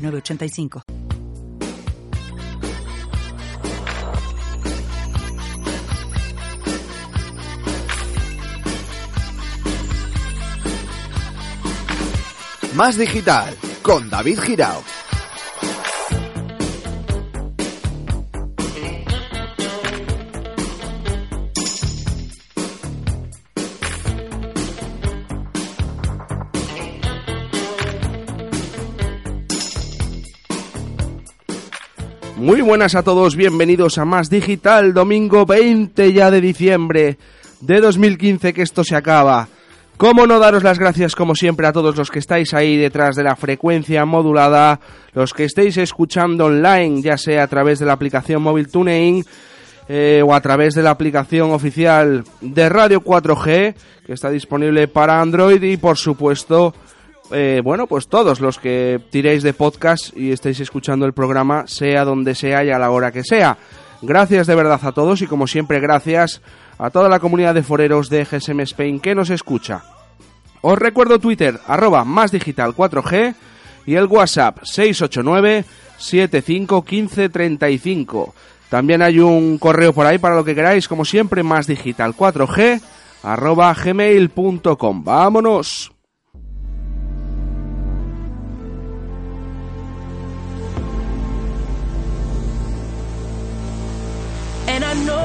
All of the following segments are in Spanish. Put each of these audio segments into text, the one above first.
906985. Más digital con David Girao. Muy buenas a todos, bienvenidos a Más Digital, domingo 20 ya de diciembre de 2015 que esto se acaba. ¿Cómo no daros las gracias como siempre a todos los que estáis ahí detrás de la frecuencia modulada, los que estéis escuchando online, ya sea a través de la aplicación móvil TuneIn eh, o a través de la aplicación oficial de Radio 4G, que está disponible para Android y por supuesto eh, bueno, pues todos los que tiréis de podcast y estéis escuchando el programa, sea donde sea y a la hora que sea. Gracias de verdad a todos y como siempre gracias a toda la comunidad de foreros de GSM Spain que nos escucha. Os recuerdo Twitter, arroba más digital 4G y el WhatsApp 689 751535. También hay un correo por ahí para lo que queráis, como siempre, más digital 4G arroba gmail.com. ¡Vámonos!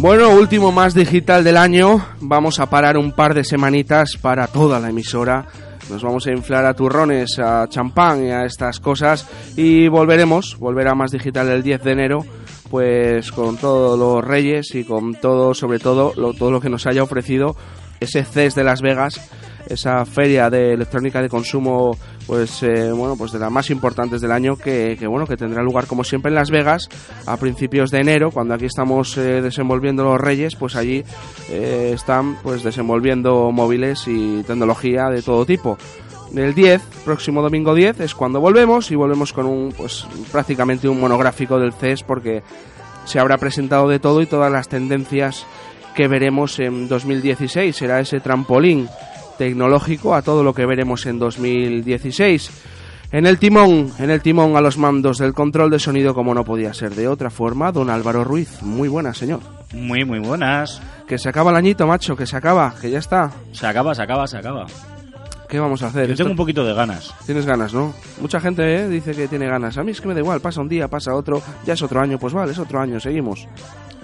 Bueno, último más digital del año. Vamos a parar un par de semanitas para toda la emisora. Nos vamos a inflar a turrones, a champán y a estas cosas. Y volveremos, volverá más digital el 10 de enero, pues con todos los reyes y con todo, sobre todo, lo- todo lo que nos haya ofrecido ese CES de Las Vegas, esa feria de electrónica de consumo, pues eh, bueno, pues de las más importantes del año, que, que, bueno, que tendrá lugar como siempre en Las Vegas a principios de enero, cuando aquí estamos eh, desenvolviendo los Reyes, pues allí eh, están pues desenvolviendo móviles y tecnología de todo tipo. El 10, próximo domingo 10, es cuando volvemos y volvemos con un, pues prácticamente un monográfico del CES porque se habrá presentado de todo y todas las tendencias que veremos en 2016. Será ese trampolín tecnológico a todo lo que veremos en 2016. En el timón, en el timón a los mandos del control de sonido como no podía ser de otra forma, don Álvaro Ruiz. Muy buena, señor. Muy, muy buenas. Que se acaba el añito, macho, que se acaba, que ya está. Se acaba, se acaba, se acaba. ¿Qué vamos a hacer? Yo Esto- tengo un poquito de ganas. Tienes ganas, ¿no? Mucha gente ¿eh? dice que tiene ganas. A mí es que me da igual, pasa un día, pasa otro, ya es otro año, pues vale, es otro año, seguimos.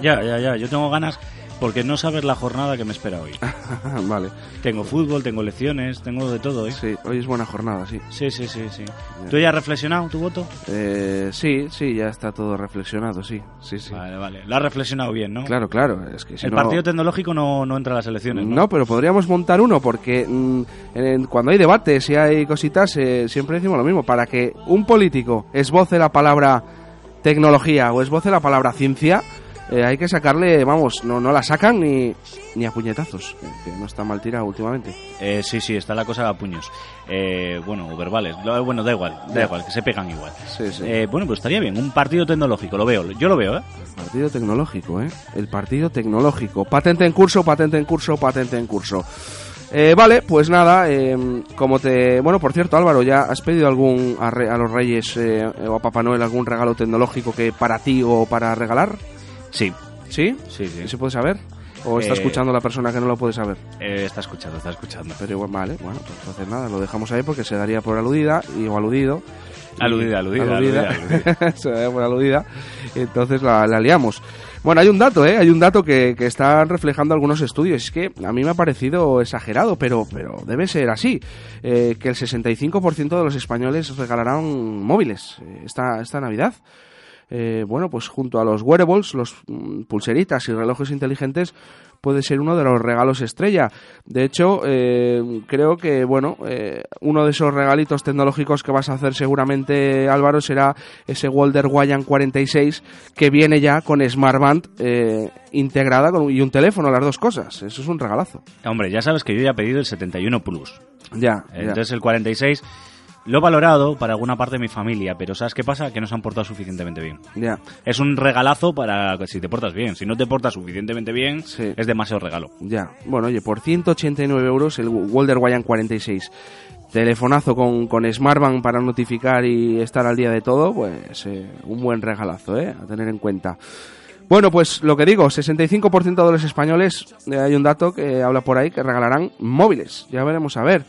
Ya, ya, ya. Yo tengo ganas porque no sabes la jornada que me espera hoy. vale, Tengo fútbol, tengo lecciones, tengo de todo, ¿eh? sí, hoy es buena jornada, sí. Sí, sí, sí, sí. ¿Tú ya has reflexionado tu voto? Eh, sí, sí, ya está todo reflexionado, sí, sí, sí. Vale, vale. Lo has reflexionado bien, ¿no? Claro, claro, es que si El no... partido tecnológico no, no entra a las elecciones, ¿no? No, pero podríamos montar uno porque mm, en- cuando hay debates y hay cositas eh, siempre decimos lo mismo. Para que un político esboce la palabra tecnología o esboce la palabra ciencia, eh, hay que sacarle, vamos, no, no la sacan ni, ni a puñetazos, que no está mal tirado últimamente. Eh, sí, sí, está la cosa a puños. Eh, bueno, o verbales. Bueno, da igual, da igual, que se pegan igual. Sí, sí. Eh, bueno, pues estaría bien. Un partido tecnológico, lo veo. Yo lo veo, ¿eh? Partido tecnológico, ¿eh? El partido tecnológico. Patente en curso, patente en curso, patente en curso. Eh, vale, pues nada, eh, como te... Bueno, por cierto, Álvaro, ¿ya has pedido algún a, re- a los Reyes eh, o a Papá Noel algún regalo tecnológico que para ti o para regalar? Sí, ¿Sí? Sí, sí. ¿Y se puede saber? ¿O está Eh, escuchando la persona que no lo puede saber? Eh, está escuchando, está escuchando. Pero igual, vale, bueno, pues entonces nada, lo dejamos ahí porque se daría por aludida y o aludido. Aludida, aludida, aludida, se daría por aludida. Entonces la, la liamos. Bueno, hay un dato, ¿eh? Hay un dato que, que están reflejando algunos estudios. Es que a mí me ha parecido exagerado, pero, pero debe ser así. Eh, que el 65% de los españoles regalarán móviles eh, esta, esta Navidad. Eh, bueno, pues junto a los wearables, los mm, pulseritas y relojes inteligentes, puede ser uno de los regalos estrella. De hecho, eh, creo que, bueno, eh, uno de esos regalitos tecnológicos que vas a hacer seguramente, Álvaro, será ese Walder Wayan 46 que viene ya con Smartband eh, integrada con, y un teléfono, las dos cosas. Eso es un regalazo. Hombre, ya sabes que yo ya he pedido el 71 Plus. Ya, ya. Entonces el 46 lo he valorado para alguna parte de mi familia, pero ¿sabes qué pasa? Que no se han portado suficientemente bien. ya. Es un regalazo para si te portas bien. Si no te portas suficientemente bien, Sí. es demasiado regalo. Ya, bueno, oye, por 189 euros el Walder Wayan 46. Telefonazo con, con Smartband para notificar y estar al día de todo, pues eh, un buen regalazo, ¿eh? A tener en cuenta. Bueno, pues lo que digo, 65% de los españoles, eh, hay un dato que habla por ahí, que regalarán móviles. Ya veremos a ver.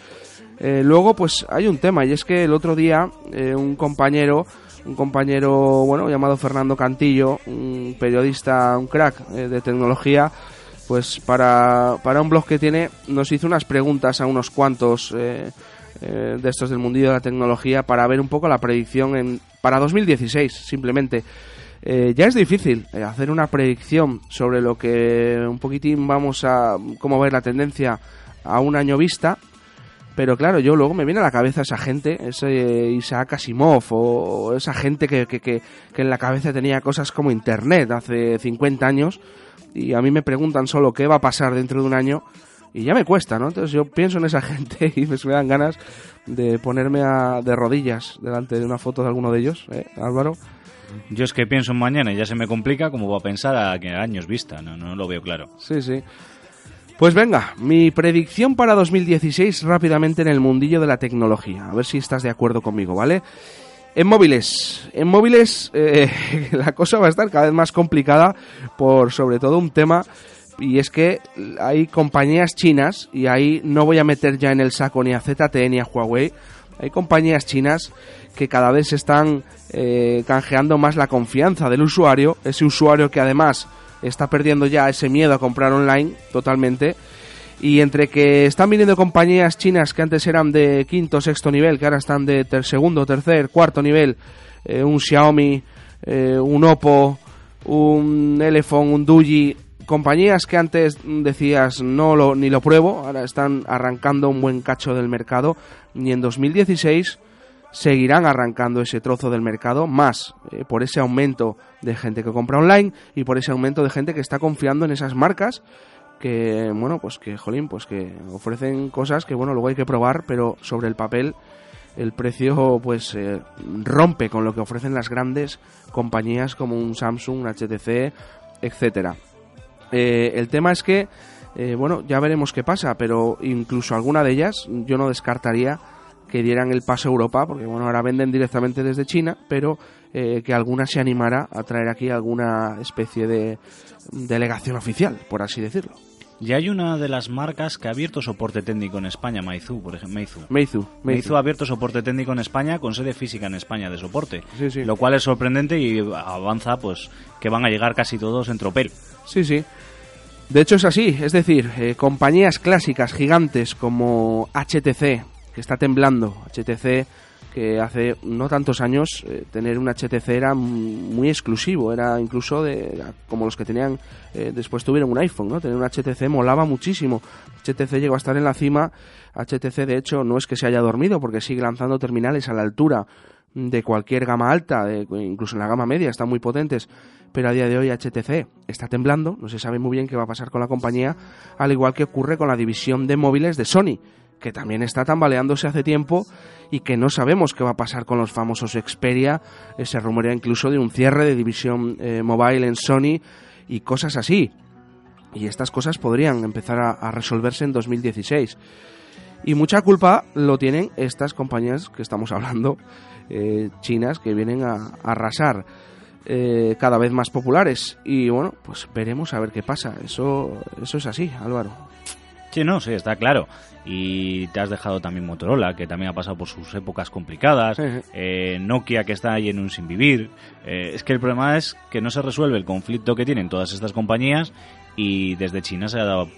Eh, luego, pues hay un tema, y es que el otro día eh, un compañero, un compañero, bueno, llamado Fernando Cantillo, un periodista, un crack eh, de tecnología, pues para, para un blog que tiene, nos hizo unas preguntas a unos cuantos de estos del mundillo de la tecnología para ver un poco la predicción en, para 2016, simplemente. Ya es difícil hacer una predicción sobre lo que un poquitín vamos a, cómo ver la tendencia a un año vista, pero claro, yo luego me viene a la cabeza esa gente, ese Isaac Asimov o esa gente que, que, que, que en la cabeza tenía cosas como Internet hace 50 años y a mí me preguntan solo qué va a pasar dentro de un año y ya me cuesta, ¿no? Entonces yo pienso en esa gente y me, dan ganas de ponerme a, de rodillas delante de una foto de alguno de ellos, ¿eh, Álvaro? Yo es que pienso en mañana y ya se me complica como va a pensar a que años vista. No, no lo veo claro. Sí, sí. Pues venga, mi predicción para 2016 rápidamente en el mundillo de la tecnología. A ver si estás de acuerdo conmigo, ¿vale? En móviles, en móviles eh, la cosa va a estar cada vez más complicada por sobre todo un tema y es que hay compañías chinas y ahí no voy a meter ya en el saco ni a ZTE ni a Huawei. Hay compañías chinas que cada vez están eh, canjeando más la confianza del usuario, ese usuario que además está perdiendo ya ese miedo a comprar online totalmente. Y entre que están viniendo compañías chinas que antes eran de quinto, sexto nivel, que ahora están de segundo, tercer, cuarto nivel, eh, un Xiaomi, eh, un Oppo, un Elephone, un Duji, compañías que antes decías no lo, ni lo pruebo, ahora están arrancando un buen cacho del mercado y en 2016 seguirán arrancando ese trozo del mercado más eh, por ese aumento de gente que compra online y por ese aumento de gente que está confiando en esas marcas que bueno pues que jolín pues que ofrecen cosas que bueno luego hay que probar pero sobre el papel el precio pues eh, rompe con lo que ofrecen las grandes compañías como un Samsung, un HTC, etcétera. Eh, el tema es que bueno ya veremos qué pasa, pero incluso alguna de ellas yo no descartaría que dieran el paso a Europa, porque bueno ahora venden directamente desde China, pero eh, que alguna se animara a traer aquí alguna especie de delegación oficial, por así decirlo. Y hay una de las marcas que ha abierto soporte técnico en España, Meizu, por ejemplo. Meizu. Meizu, Meizu ha abierto soporte técnico en España con sede física en España de soporte. Sí, sí. Lo cual es sorprendente y avanza pues que van a llegar casi todos en tropel. Sí, sí. De hecho es así, es decir, eh, compañías clásicas gigantes como HTC, que está temblando, HTC que hace no tantos años eh, tener un HTC era muy exclusivo, era incluso de como los que tenían eh, después tuvieron un iPhone, ¿no? Tener un HTC molaba muchísimo. HTC llegó a estar en la cima. HTC de hecho no es que se haya dormido porque sigue lanzando terminales a la altura de cualquier gama alta, incluso en la gama media, están muy potentes, pero a día de hoy HTC está temblando, no se sabe muy bien qué va a pasar con la compañía, al igual que ocurre con la división de móviles de Sony, que también está tambaleándose hace tiempo y que no sabemos qué va a pasar con los famosos Xperia, se rumorea incluso de un cierre de división eh, mobile en Sony y cosas así. Y estas cosas podrían empezar a, a resolverse en 2016. Y mucha culpa lo tienen estas compañías que estamos hablando, eh, chinas, que vienen a, a arrasar. eh, cada vez más populares. Y bueno, pues veremos a ver qué pasa. Eso, eso es así, Álvaro. Sí, no, sí, está claro. Y te has dejado también Motorola, que también ha pasado por sus épocas complicadas. Eh, Nokia, que está ahí en un sin vivir. Eh, es que el problema es que no se resuelve el conflicto que tienen todas estas compañías y desde China se ha dado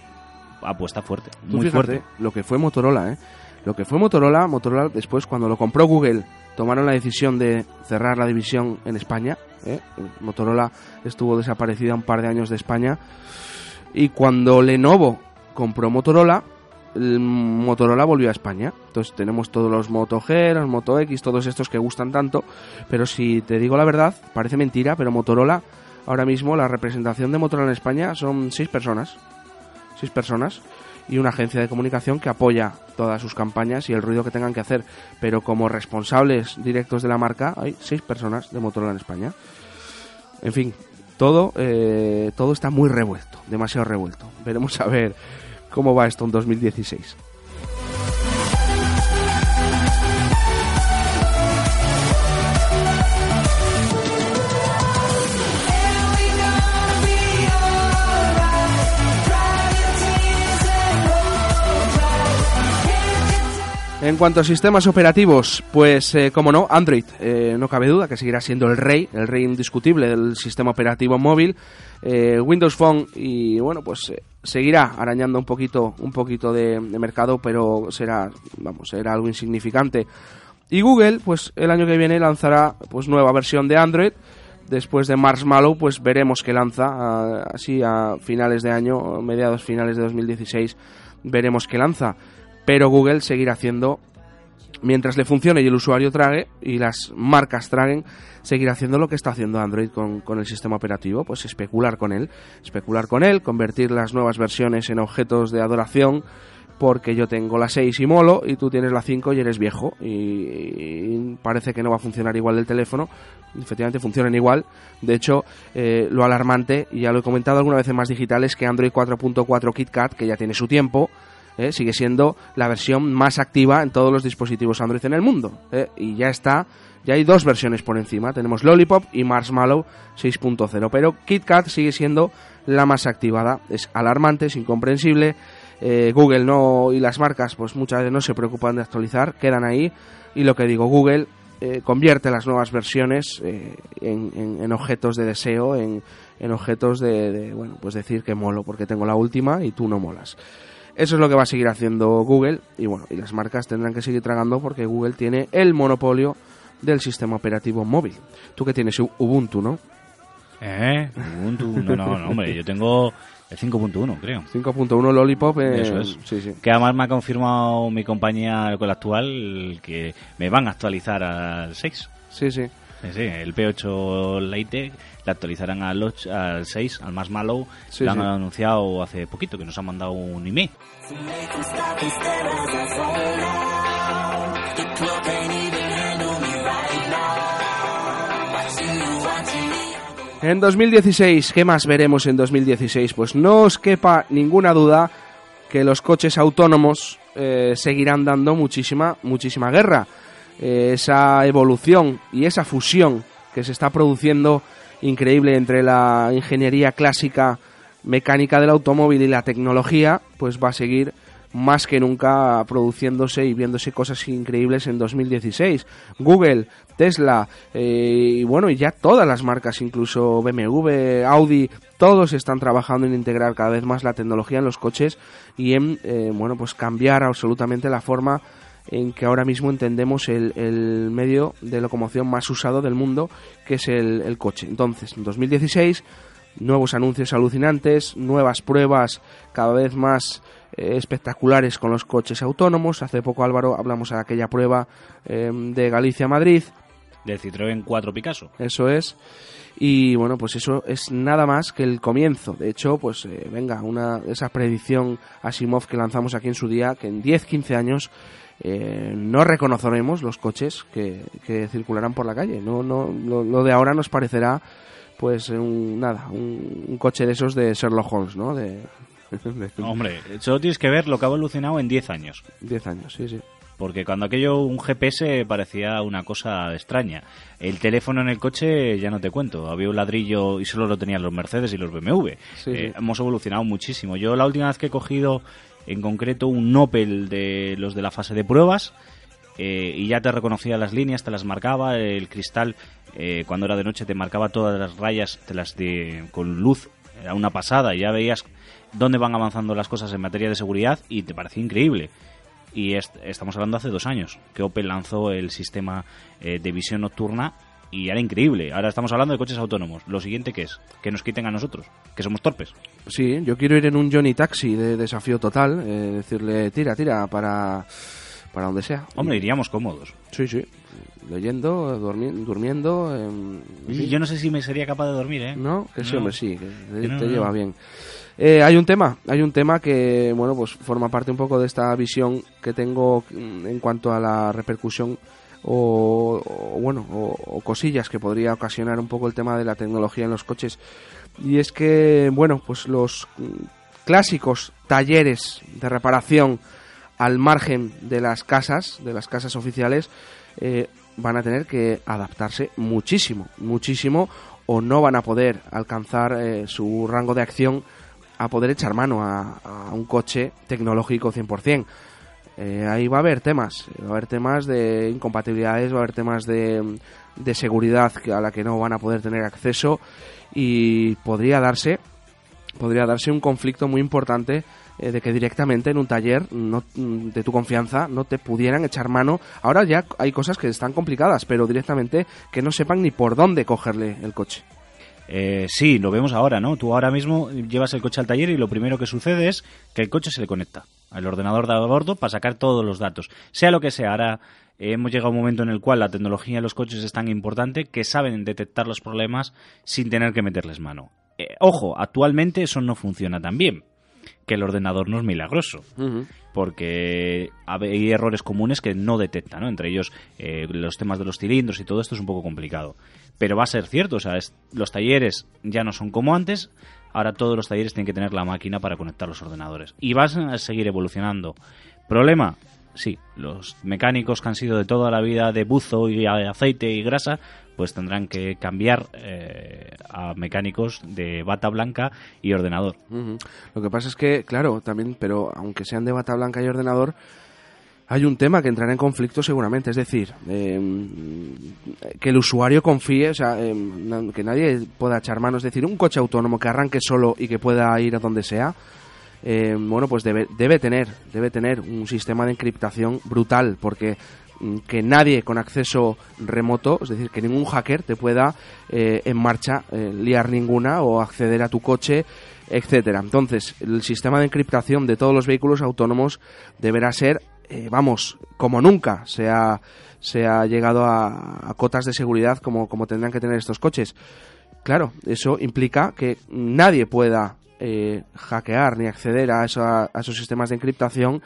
apuesta fuerte, Tú muy fíjate fuerte. lo que fue Motorola, ¿eh? Lo que fue Motorola, Motorola después cuando lo compró Google, tomaron la decisión de cerrar la división en España. ¿eh? Motorola estuvo desaparecida un par de años de España. Y cuando Lenovo compró Motorola, el Motorola volvió a España. Entonces tenemos todos los Moto G, los Moto X, todos estos que gustan tanto. Pero si te digo la verdad, parece mentira, pero Motorola, ahora mismo la representación de Motorola en España son seis personas. Seis personas. Y una agencia de comunicación que apoya todas sus campañas y el ruido que tengan que hacer. Pero como responsables directos de la marca, hay seis personas de Motorola en España. En fin, todo, eh, todo está muy revuelto, demasiado revuelto. Veremos a ver cómo va esto en 2016. En cuanto a sistemas operativos, pues eh, como no, Android, eh, no cabe duda que seguirá siendo el rey, el rey indiscutible del sistema operativo móvil. Eh, Windows Phone y bueno, pues eh, seguirá arañando un poquito, un poquito de, mercado, pero será, vamos, será algo insignificante. Y Google, pues el año que viene lanzará pues nueva versión de Android. Después de Marshmallow, pues veremos que lanza ah, así a finales de año, mediados finales de 2016, veremos que lanza pero Google seguirá haciendo mientras le funcione y el usuario trague y las marcas traguen, seguirá haciendo lo que está haciendo Android con, con, el sistema operativo, pues especular con él, especular con él, convertir las nuevas versiones en objetos de adoración, porque yo tengo la 6 y molo y tú tienes la 5 y eres viejo y, y parece que no va a funcionar igual el teléfono, efectivamente funcionan igual, de hecho eh, lo alarmante, y ya lo he comentado alguna vez en más digitales, que Android 4.4 KitKat, que ya tiene su tiempo, ¿eh? sigue siendo la versión más activa en todos los dispositivos Android en el mundo. ¿eh? Y ya está, ya hay dos versiones por encima. Tenemos Lollipop y Marshmallow 6.0. Pero KitKat sigue siendo la más activada. Es alarmante, es incomprensible. Eh, Google no y las marcas pues muchas veces no se preocupan de actualizar, quedan ahí. Y lo que digo, Google convierte las nuevas versiones en, en, objetos de deseo, en, en objetos de, de, bueno, pues decir que molo porque tengo la última y tú no molas. Eso es lo que va a seguir haciendo Google y bueno, y las marcas tendrán que seguir tragando porque Google tiene el monopolio del sistema operativo móvil. Tú que tienes Ubuntu, ¿no? Eh, Ubuntu, no, no, no, hombre, yo tengo el 5.1, creo. 5.1 Lollipop, eh, eso es. Sí, sí. Que además me ha confirmado mi compañía con la actual que me van a actualizar al 6. Sí, sí. Sí, sí, el P8 Lite la actualizarán al, 8, al 6, al más malo. Sí, lo han sí. anunciado hace poquito, que nos han mandado un email. En 2016, ¿qué más veremos en 2016? Pues no os quepa ninguna duda que los coches autónomos eh, seguirán dando muchísima, muchísima guerra. Eh, esa evolución y esa fusión que se está produciendo increíble entre la ingeniería clásica mecánica del automóvil y la tecnología, pues va a seguir más que nunca produciéndose y viéndose cosas increíbles en 2016. Google, Tesla eh, y bueno, ya todas las marcas, incluso BMW, Audi, todos están trabajando en integrar cada vez más la tecnología en los coches y en eh, bueno, pues cambiar absolutamente la forma en que ahora mismo entendemos el, el, medio de locomoción más usado del mundo, que es el, el coche. Entonces, en 2016, nuevos anuncios alucinantes, nuevas pruebas cada vez más eh, espectaculares con los coches autónomos. Hace poco, Álvaro, hablamos de aquella prueba eh, de Galicia-Madrid. Del Citroën 4 Picasso. Eso es. Y bueno, pues eso es nada más que el comienzo. De hecho, pues eh, venga, una esa predicción Asimov que lanzamos aquí en su día, que en 10-15 años eh, no reconoceremos los coches que, que, circularán por la calle. No, no, lo, lo, de ahora nos parecerá, pues, un, nada, un, un, coche de esos de Sherlock Holmes, ¿no? De, de... Hombre, solo tienes que ver lo que ha evolucionado en 10 años. 10 años, sí, sí. porque cuando aquello un GPS parecía una cosa extraña. El teléfono en el coche ya no te cuento, había un ladrillo y solo lo tenían los Mercedes y los BMW. Sí, Eh, sí. Hemos evolucionado muchísimo. Yo la última vez que he cogido en concreto un Opel de los de la fase de pruebas eh, y ya te reconocía las líneas, te las marcaba, el cristal eh, cuando era de noche te marcaba todas las rayas, te las de, con luz, era una pasada, ya veías dónde van avanzando las cosas en materia de seguridad y te parecía increíble. Y est- estamos hablando hace dos años que Opel lanzó el sistema eh, de visión nocturna y era increíble. Ahora estamos hablando de coches autónomos. Lo siguiente que es que nos quiten a nosotros, que somos torpes. Sí, yo quiero ir en un Johnny Taxi de desafío total, eh, decirle tira, tira, para, para donde sea. Hombre, iríamos cómodos. Sí, sí. Leyendo, durmi- durmiendo. fin. yo no sé si me sería capaz de dormir, ¿eh? No, que sí, No. hombre, sí, que te, Que no, te no. lleva bien. Eh, hay un tema, hay un tema que, bueno, pues forma parte un poco de esta visión que tengo mm, en cuanto a la repercusión o, bueno, o, o cosillas que podría ocasionar un poco el tema de la tecnología en los coches. Y es que, bueno, pues los clásicos talleres de reparación al margen de las casas, de las casas oficiales, eh, van a tener que adaptarse muchísimo, muchísimo, o no van a poder alcanzar eh, su rango de acción a poder echar mano a, a un coche tecnológico 100%. Eh, ahí va a haber temas, va a haber temas de incompatibilidades, va a haber temas de, de seguridad a la que no van a poder tener acceso y podría darse podría darse un conflicto muy importante eh, de que directamente en un taller no, mm, de tu confianza no te pudieran echar mano. Ahora ya hay cosas que están complicadas, pero directamente que no sepan ni por dónde cogerle el coche. Eh, sí, lo vemos ahora, ¿no? Tú ahora mismo llevas el coche al taller y lo primero que sucede es que el coche se le conecta al ordenador de a bordo para sacar todos los datos. Sea lo que sea, ahora eh, hemos llegado a un momento en el cual la tecnología en los coches es tan importante que saben detectar los problemas sin tener que meterles mano. Eh, ojo, actualmente eso no funciona tan bien, que el ordenador no es milagroso porque hay errores comunes que no detecta, ¿no? Entre ellos eh, los temas de los cilindros y todo esto es un poco complicado. Pero va a ser cierto, o sea, es- los talleres ya no son como antes, ahora todos los talleres tienen que tener la máquina para conectar los ordenadores. Y vas a seguir evolucionando. ¿Problema? Sí, los mecánicos que han sido de toda la vida de buzo y aceite y grasa, pues tendrán que cambiar eh, a mecánicos de bata blanca y ordenador. Lo que pasa es que, claro, también, pero aunque sean de bata blanca y ordenador, hay un tema que entrará en conflicto seguramente. Es decir, eh, que el usuario confíe, o sea, na- que nadie pueda echar mano. Es decir, un coche autónomo que arranque solo y que pueda ir a donde sea, eh, bueno, pues debe, debe tener, debe tener un sistema de encriptación brutal, porque mm, que nadie con acceso remoto, es decir, que ningún hacker te pueda eh, en marcha eh, liar ninguna o acceder a tu coche, etcétera. Entonces, el sistema de encriptación de todos los vehículos autónomos deberá ser, eh, vamos, como nunca se ha, se ha llegado a, cotas de seguridad como, como tendrán que tener estos coches. Claro, eso implica que nadie pueda eh, hackear ni acceder a esos sistemas de encriptación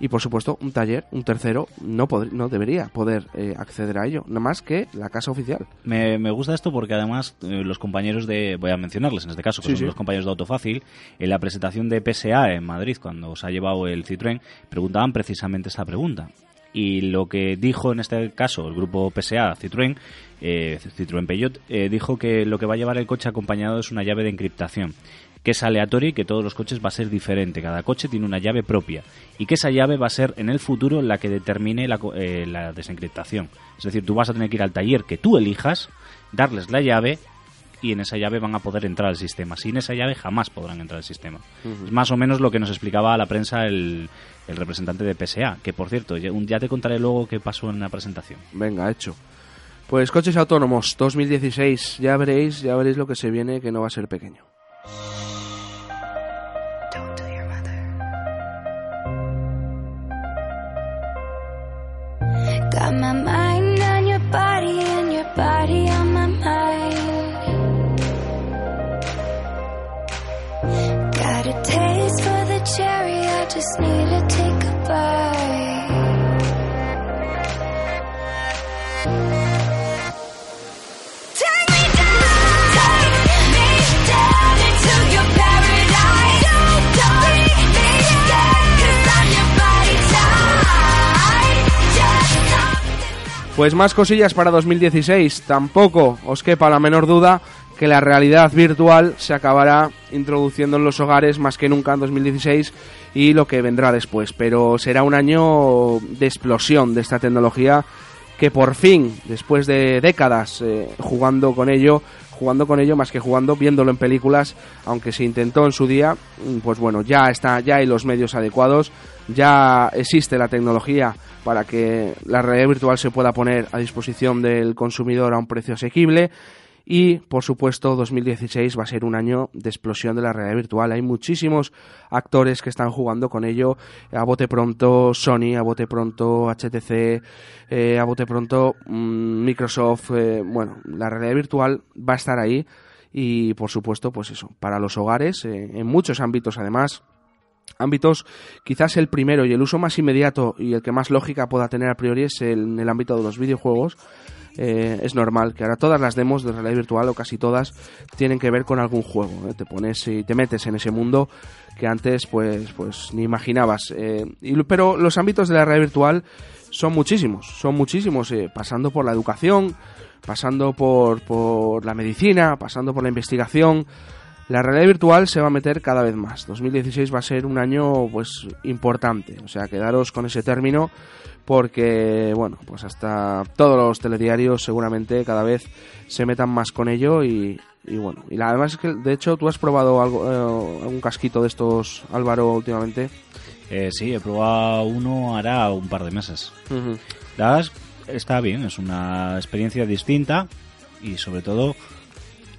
y por supuesto un taller, un tercero, no, no debería poder eh, acceder a ello, nada más que la casa oficial. Me, me gusta esto porque además eh, los compañeros de, voy a mencionarles en este caso, que Sí, son sí. los compañeros de Autofácil, en la presentación de PSA en Madrid, cuando se ha llevado el Citroën, preguntaban precisamente esta pregunta. Y lo que dijo en este caso el grupo PSA Citroën, eh, Citroën Peugeot, eh, dijo que lo que va a llevar el coche acompañado es una llave de encriptación que es aleatoria y que todos los coches va a ser diferente. Cada coche tiene una llave propia y que esa llave va a ser en el futuro la que determine la, eh, la desencriptación. Es decir, tú vas a tener que ir al taller que tú elijas, darles la llave y en esa llave van a poder entrar al sistema. Sin esa llave jamás podrán entrar al sistema. Es más o menos lo que nos explicaba a la prensa el, el representante de PSA, que por cierto, ya te contaré luego qué pasó en la presentación. Venga, hecho. Pues coches autónomos 2016, ya veréis, ya veréis lo que se viene que no va a ser pequeño. Pues más cosillas para 2016. Tampoco os quepa la menor duda que la realidad virtual se acabará introduciendo en los hogares más que nunca en 2016 y lo que vendrá después. Pero será un año de explosión de esta tecnología que por fin, después de décadas eh, jugando con ello, jugando con ello más que jugando, viéndolo en películas, aunque se intentó en su día, pues bueno, ya está, ya hay los medios adecuados, ya existe la tecnología para que la realidad virtual se pueda poner a disposición del consumidor a un precio asequible. Y, por supuesto, 2016 va a ser un año de explosión de la realidad virtual. Hay muchísimos actores que están jugando con ello. A bote pronto Sony, a bote pronto HTC, eh, a bote pronto mm, Microsoft. eh, bueno, la realidad virtual va a estar ahí. Y, por supuesto, pues eso, para los hogares, eh, en muchos ámbitos además, ámbitos, quizás el primero y el uso más inmediato y el que más lógica pueda tener a priori es el- en el ámbito de los videojuegos. Eh, es normal que ahora todas las demos de realidad virtual o casi todas tienen que ver con algún juego. ¿eh? Te pones y te metes en ese mundo que antes pues pues ni imaginabas. Eh, pero los ámbitos de la realidad virtual son muchísimos, son muchísimos, eh, pasando por la educación, pasando por, por la medicina, pasando por la investigación. La realidad virtual se va a meter cada vez más. 2016 va a ser un año pues importante, o sea, quedaros con ese término porque bueno, pues hasta todos los telediarios seguramente cada vez se metan más con ello y, y bueno, y la, además es que de hecho tú has probado algo eh, algún casquito de estos Álvaro últimamente. Eh, sí, he probado uno hará un par de meses. La verdad es- está bien, es una experiencia distinta y sobre todo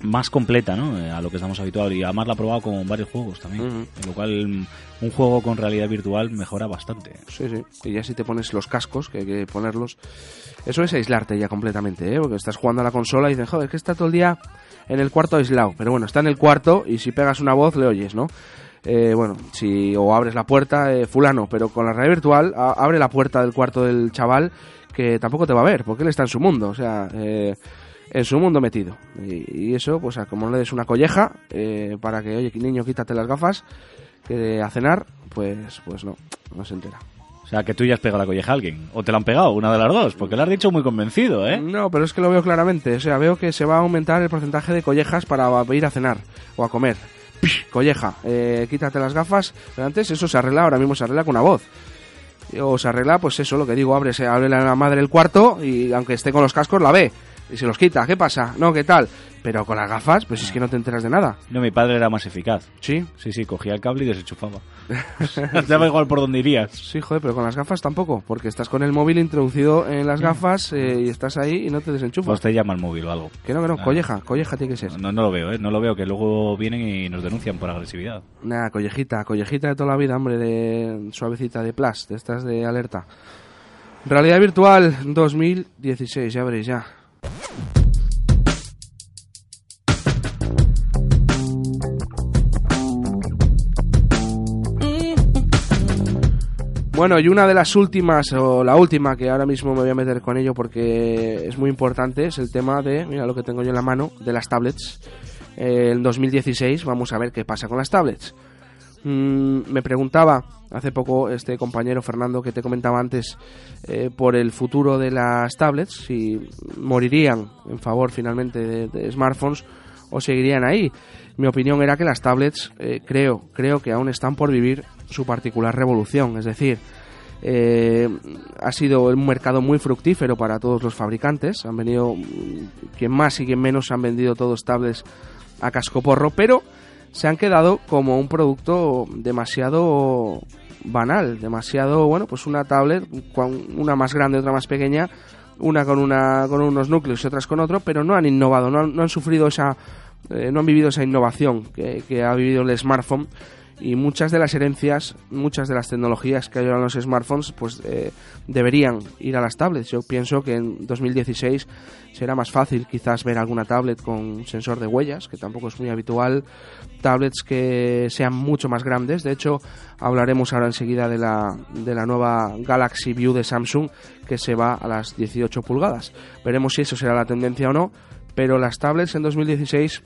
más completa ¿no? Eh, a lo que estamos habituados. Y además la he probado con varios juegos también. En lo cual mm, un juego con realidad virtual mejora bastante. Sí, sí. Y ya si te pones los cascos, que hay que ponerlos. Eso es aislarte ya completamente, ¿eh? Porque estás jugando a la consola y dices, joder, que está todo el día en el cuarto aislado. Pero bueno, está en el cuarto y si pegas una voz le oyes, ¿no? Eh, bueno, si o abres la puerta, eh, fulano, pero con la realidad virtual, a- abre la puerta del cuarto del chaval que tampoco te va a ver, porque él está en su mundo, o sea, eh, en su mundo metido. Y, y eso, pues como no le des una colleja eh, para que, oye, niño, quítate las gafas, que a cenar, pues, pues no, no se entera. O sea, que tú ya has pegado la colleja a alguien. O te la han pegado, una de las dos. Porque lo has dicho muy convencido, ¿eh? No, pero es que lo veo claramente. O sea, veo que se va a aumentar el porcentaje de collejas para ir a cenar o a comer. Pish, Colleja, eh, quítate las gafas. Pero antes eso se arregla, ahora mismo se arregla con una voz. O se arregla, pues eso, lo que digo, abre, se abre la madre el cuarto y aunque esté con los cascos la ve. Y se los quita, ¿qué pasa? No, ¿qué tal? Pero con las gafas, pues es que no te enteras de nada. No, mi padre era más eficaz. Sí, Sí, sí, cogía el cable y desenchufaba. Daba igual por dónde irías. sí, joder, pero con las gafas tampoco, porque estás con el móvil introducido en las gafas eh, y estás ahí y no te desenchufas. Pues te llama el móvil o algo. Que no, que no, Ah. colleja, colleja tiene que ser. No, no lo veo, ¿eh? No lo veo, que luego vienen y nos denuncian por agresividad. Nada, collejita, collejita de toda la vida, hombre, de suavecita de plas, de estas de alerta. Realidad virtual 2016, ya veréis ya. Bueno, y una de las últimas, o la última, que ahora mismo me voy a meter con ello porque es muy importante, es el tema de, mira lo que tengo yo en la mano, de las tablets. Eh, en 2016 vamos a ver qué pasa con las tablets. Mm, me preguntaba hace poco este compañero Fernando que te comentaba antes eh, por el futuro de las tablets, si morirían en favor finalmente de, smartphones o seguirían ahí. Mi opinión era que las tablets eh, creo, creo que aún están por vivir su particular revolución, es decir, eh, ha sido un mercado muy fructífero para todos los fabricantes. Han venido, mm, quien más y quien menos, han vendido todos tablets a cascoporro, pero se han quedado como un producto demasiado banal, demasiado, bueno, pues una tablet, una más grande, otra más pequeña, una con, una, con unos núcleos y otras con otro, pero no han innovado, no han, no han sufrido esa, eh, no han vivido esa innovación que, que ha vivido el smartphone y muchas de las herencias, muchas de las tecnologías que ayudan los smartphones, pues eh, deberían ir a las tablets. Yo pienso que en 2016 será más fácil quizás ver alguna tablet con sensor de huellas, que tampoco es muy habitual, tablets que sean mucho más grandes. De hecho, hablaremos ahora enseguida de la, de la nueva Galaxy View de Samsung, que se va a las 18 pulgadas. Veremos si eso será la tendencia o no, pero las tablets en 2016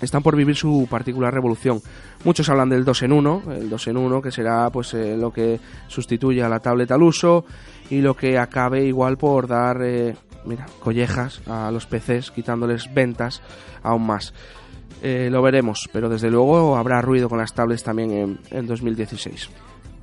están por vivir su particular revolución. Muchos hablan del 2 en 1, el 2 en 1 que será pues eh, lo que sustituye a la tablet al uso y lo que acabe igual por dar eh, mira, collejas a los PCs, quitándoles ventas aún más. Eh, lo veremos, pero desde luego habrá ruido con las tablets también en, en 2016.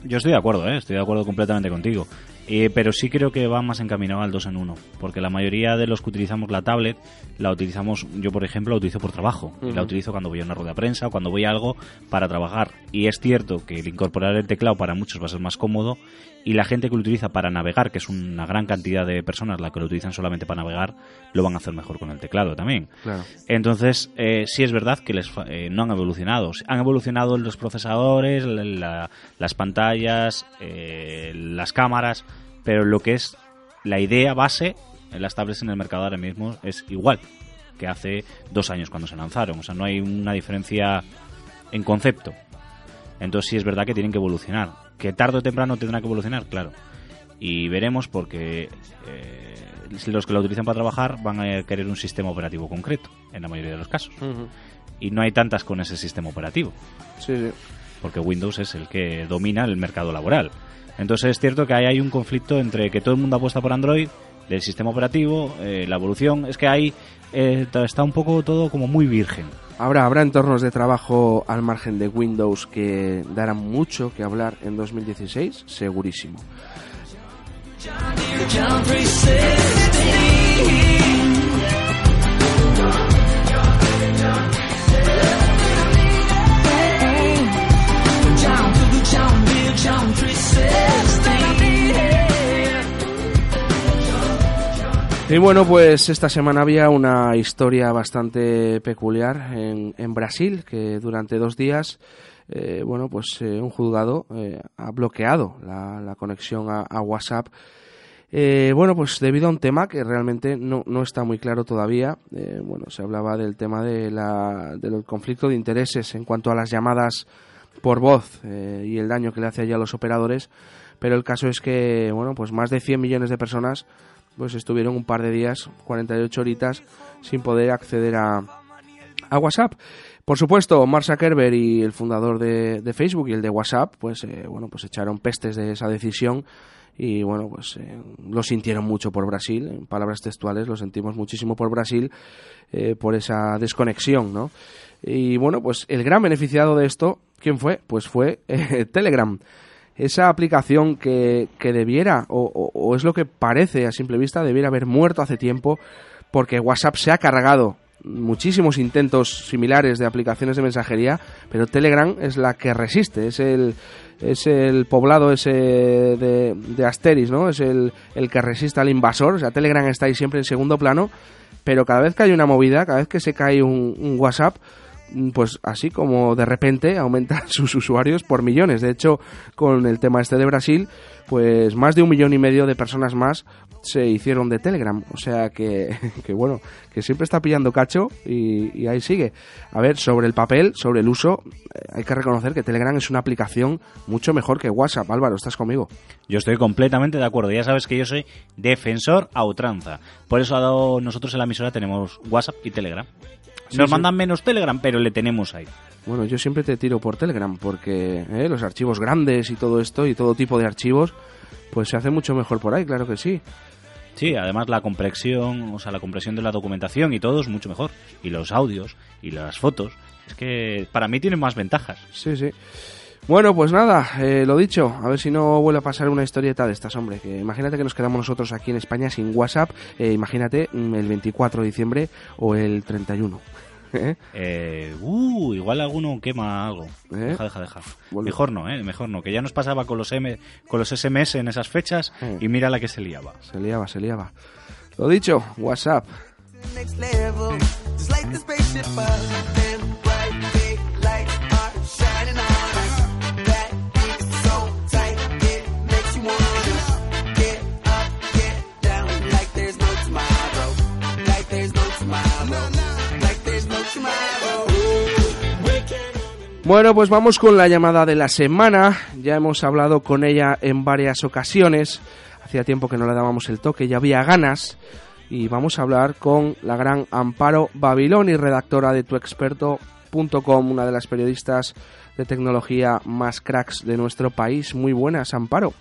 Yo estoy de acuerdo, estoy de acuerdo completamente contigo. Eh, pero sí creo que va más encaminado al 2 en 1, porque la mayoría de los que utilizamos la tablet, la utilizamos, yo por ejemplo, la utilizo por trabajo, y la utilizo cuando voy a una rueda de prensa o cuando voy a algo para trabajar. Y es cierto que el incorporar el teclado para muchos va a ser más cómodo, y la gente que lo utiliza para navegar, que es una gran cantidad de personas la que lo utilizan solamente para navegar, lo van a hacer mejor con el teclado también. Claro. Entonces, eh, sí es verdad que les eh, no han evolucionado. Han evolucionado los procesadores, la- la- las pantallas, eh, las cámaras, pero lo que es la idea base en las tablets en el mercado ahora mismo es igual que hace dos años cuando se lanzaron. O sea, no hay una diferencia en concepto. Entonces sí es verdad que tienen que evolucionar. Que tarde o temprano tendrán que evolucionar, claro. Y veremos porque eh, los que lo utilizan para trabajar van a querer un sistema operativo concreto, en la mayoría de los casos. Y no hay tantas con ese sistema operativo, Sí, sí. porque Windows es el que domina el mercado laboral. Entonces es cierto que ahí hay un conflicto entre que todo el mundo apuesta por Android, del sistema operativo, eh, la evolución. Es que ahí eh, está un poco todo como muy virgen. Habrá, habrá entornos de trabajo al margen de Windows que darán mucho que hablar en 2016, segurísimo. Bueno, pues esta semana había una historia bastante peculiar en, en Brasil, que durante dos días, eh, bueno, pues eh, un juzgado eh, ha bloqueado la, conexión a, WhatsApp. Bueno, pues debido a un tema que realmente no, no está muy claro todavía, bueno, se hablaba del tema de la, del conflicto de intereses en cuanto a las llamadas por voz y el daño que le hace allá a los operadores, pero el caso es que, bueno, pues más de 100 millones de personas pues estuvieron un par de días, 48 horitas, sin poder acceder a, a WhatsApp. Por supuesto, Mark Zuckerberg y el fundador de, de Facebook y el de WhatsApp, pues eh, bueno, pues echaron pestes de esa decisión y bueno, pues eh, lo sintieron mucho por Brasil, en palabras textuales, lo sentimos muchísimo por Brasil eh, por esa desconexión, ¿no? Y bueno, pues el gran beneficiado de esto, ¿quién fue? Pues fue eh, Telegram esa aplicación que, que debiera, o, o- es lo que parece a simple vista, debiera haber muerto hace tiempo, porque WhatsApp se ha cargado muchísimos intentos similares de aplicaciones de mensajería, pero Telegram es la que resiste, es el, es el poblado ese de, de Asteris, ¿no? Es el, el que resiste al invasor, o sea, Telegram está ahí siempre en segundo plano, pero cada vez que hay una movida, cada vez que se cae un, un WhatsApp, pues así como de repente aumentan sus usuarios por millones. De hecho, con el tema este de Brasil, pues más de un millón y medio de personas más se hicieron de Telegram. O sea que, que bueno, que siempre está pillando cacho y, ahí sigue. A ver, sobre el papel, sobre el uso, eh, hay que reconocer que Telegram es una aplicación mucho mejor que WhatsApp. Álvaro, ¿estás conmigo? Yo estoy completamente de acuerdo. Ya sabes que yo soy defensor a ultranza. Por eso dado- nosotros en la emisora tenemos WhatsApp y Telegram. Sí, Nos sí. mandan menos Telegram, pero le tenemos ahí. Bueno, yo siempre te tiro por Telegram porque eh, los archivos grandes y todo esto y todo tipo de archivos, pues se hace mucho mejor por ahí, claro que sí. Sí, además la compresión, o sea, la compresión de la documentación y todo es mucho mejor. Y los audios y las fotos. Es que para mí tienen más ventajas. Sí, sí. Bueno, pues nada, eh, lo dicho, a ver si no vuelve a pasar una historieta de estas, hombre. Que imagínate que nos quedamos nosotros aquí en España sin WhatsApp, eh, imagínate mm, el 24 de diciembre o el 31. ¿eh? Eh, uh, igual alguno quema algo. ¿Eh? Deja, deja, deja. Vuelve. Mejor no, eh, mejor no. Que ya nos pasaba con los M, con los SMS en esas fechas Eh. y mira la que se liaba. Se liaba, se liaba. Lo dicho, WhatsApp. Bueno, pues vamos con la llamada de la semana. Ya hemos hablado con ella en varias ocasiones. Hacía tiempo que no le dábamos el toque, ya había ganas. y vamos a hablar con la gran Amparo Babiloni, redactora de tuexperto.com, una de las periodistas de tecnología más cracks de nuestro país. Muy buenas, Amparo.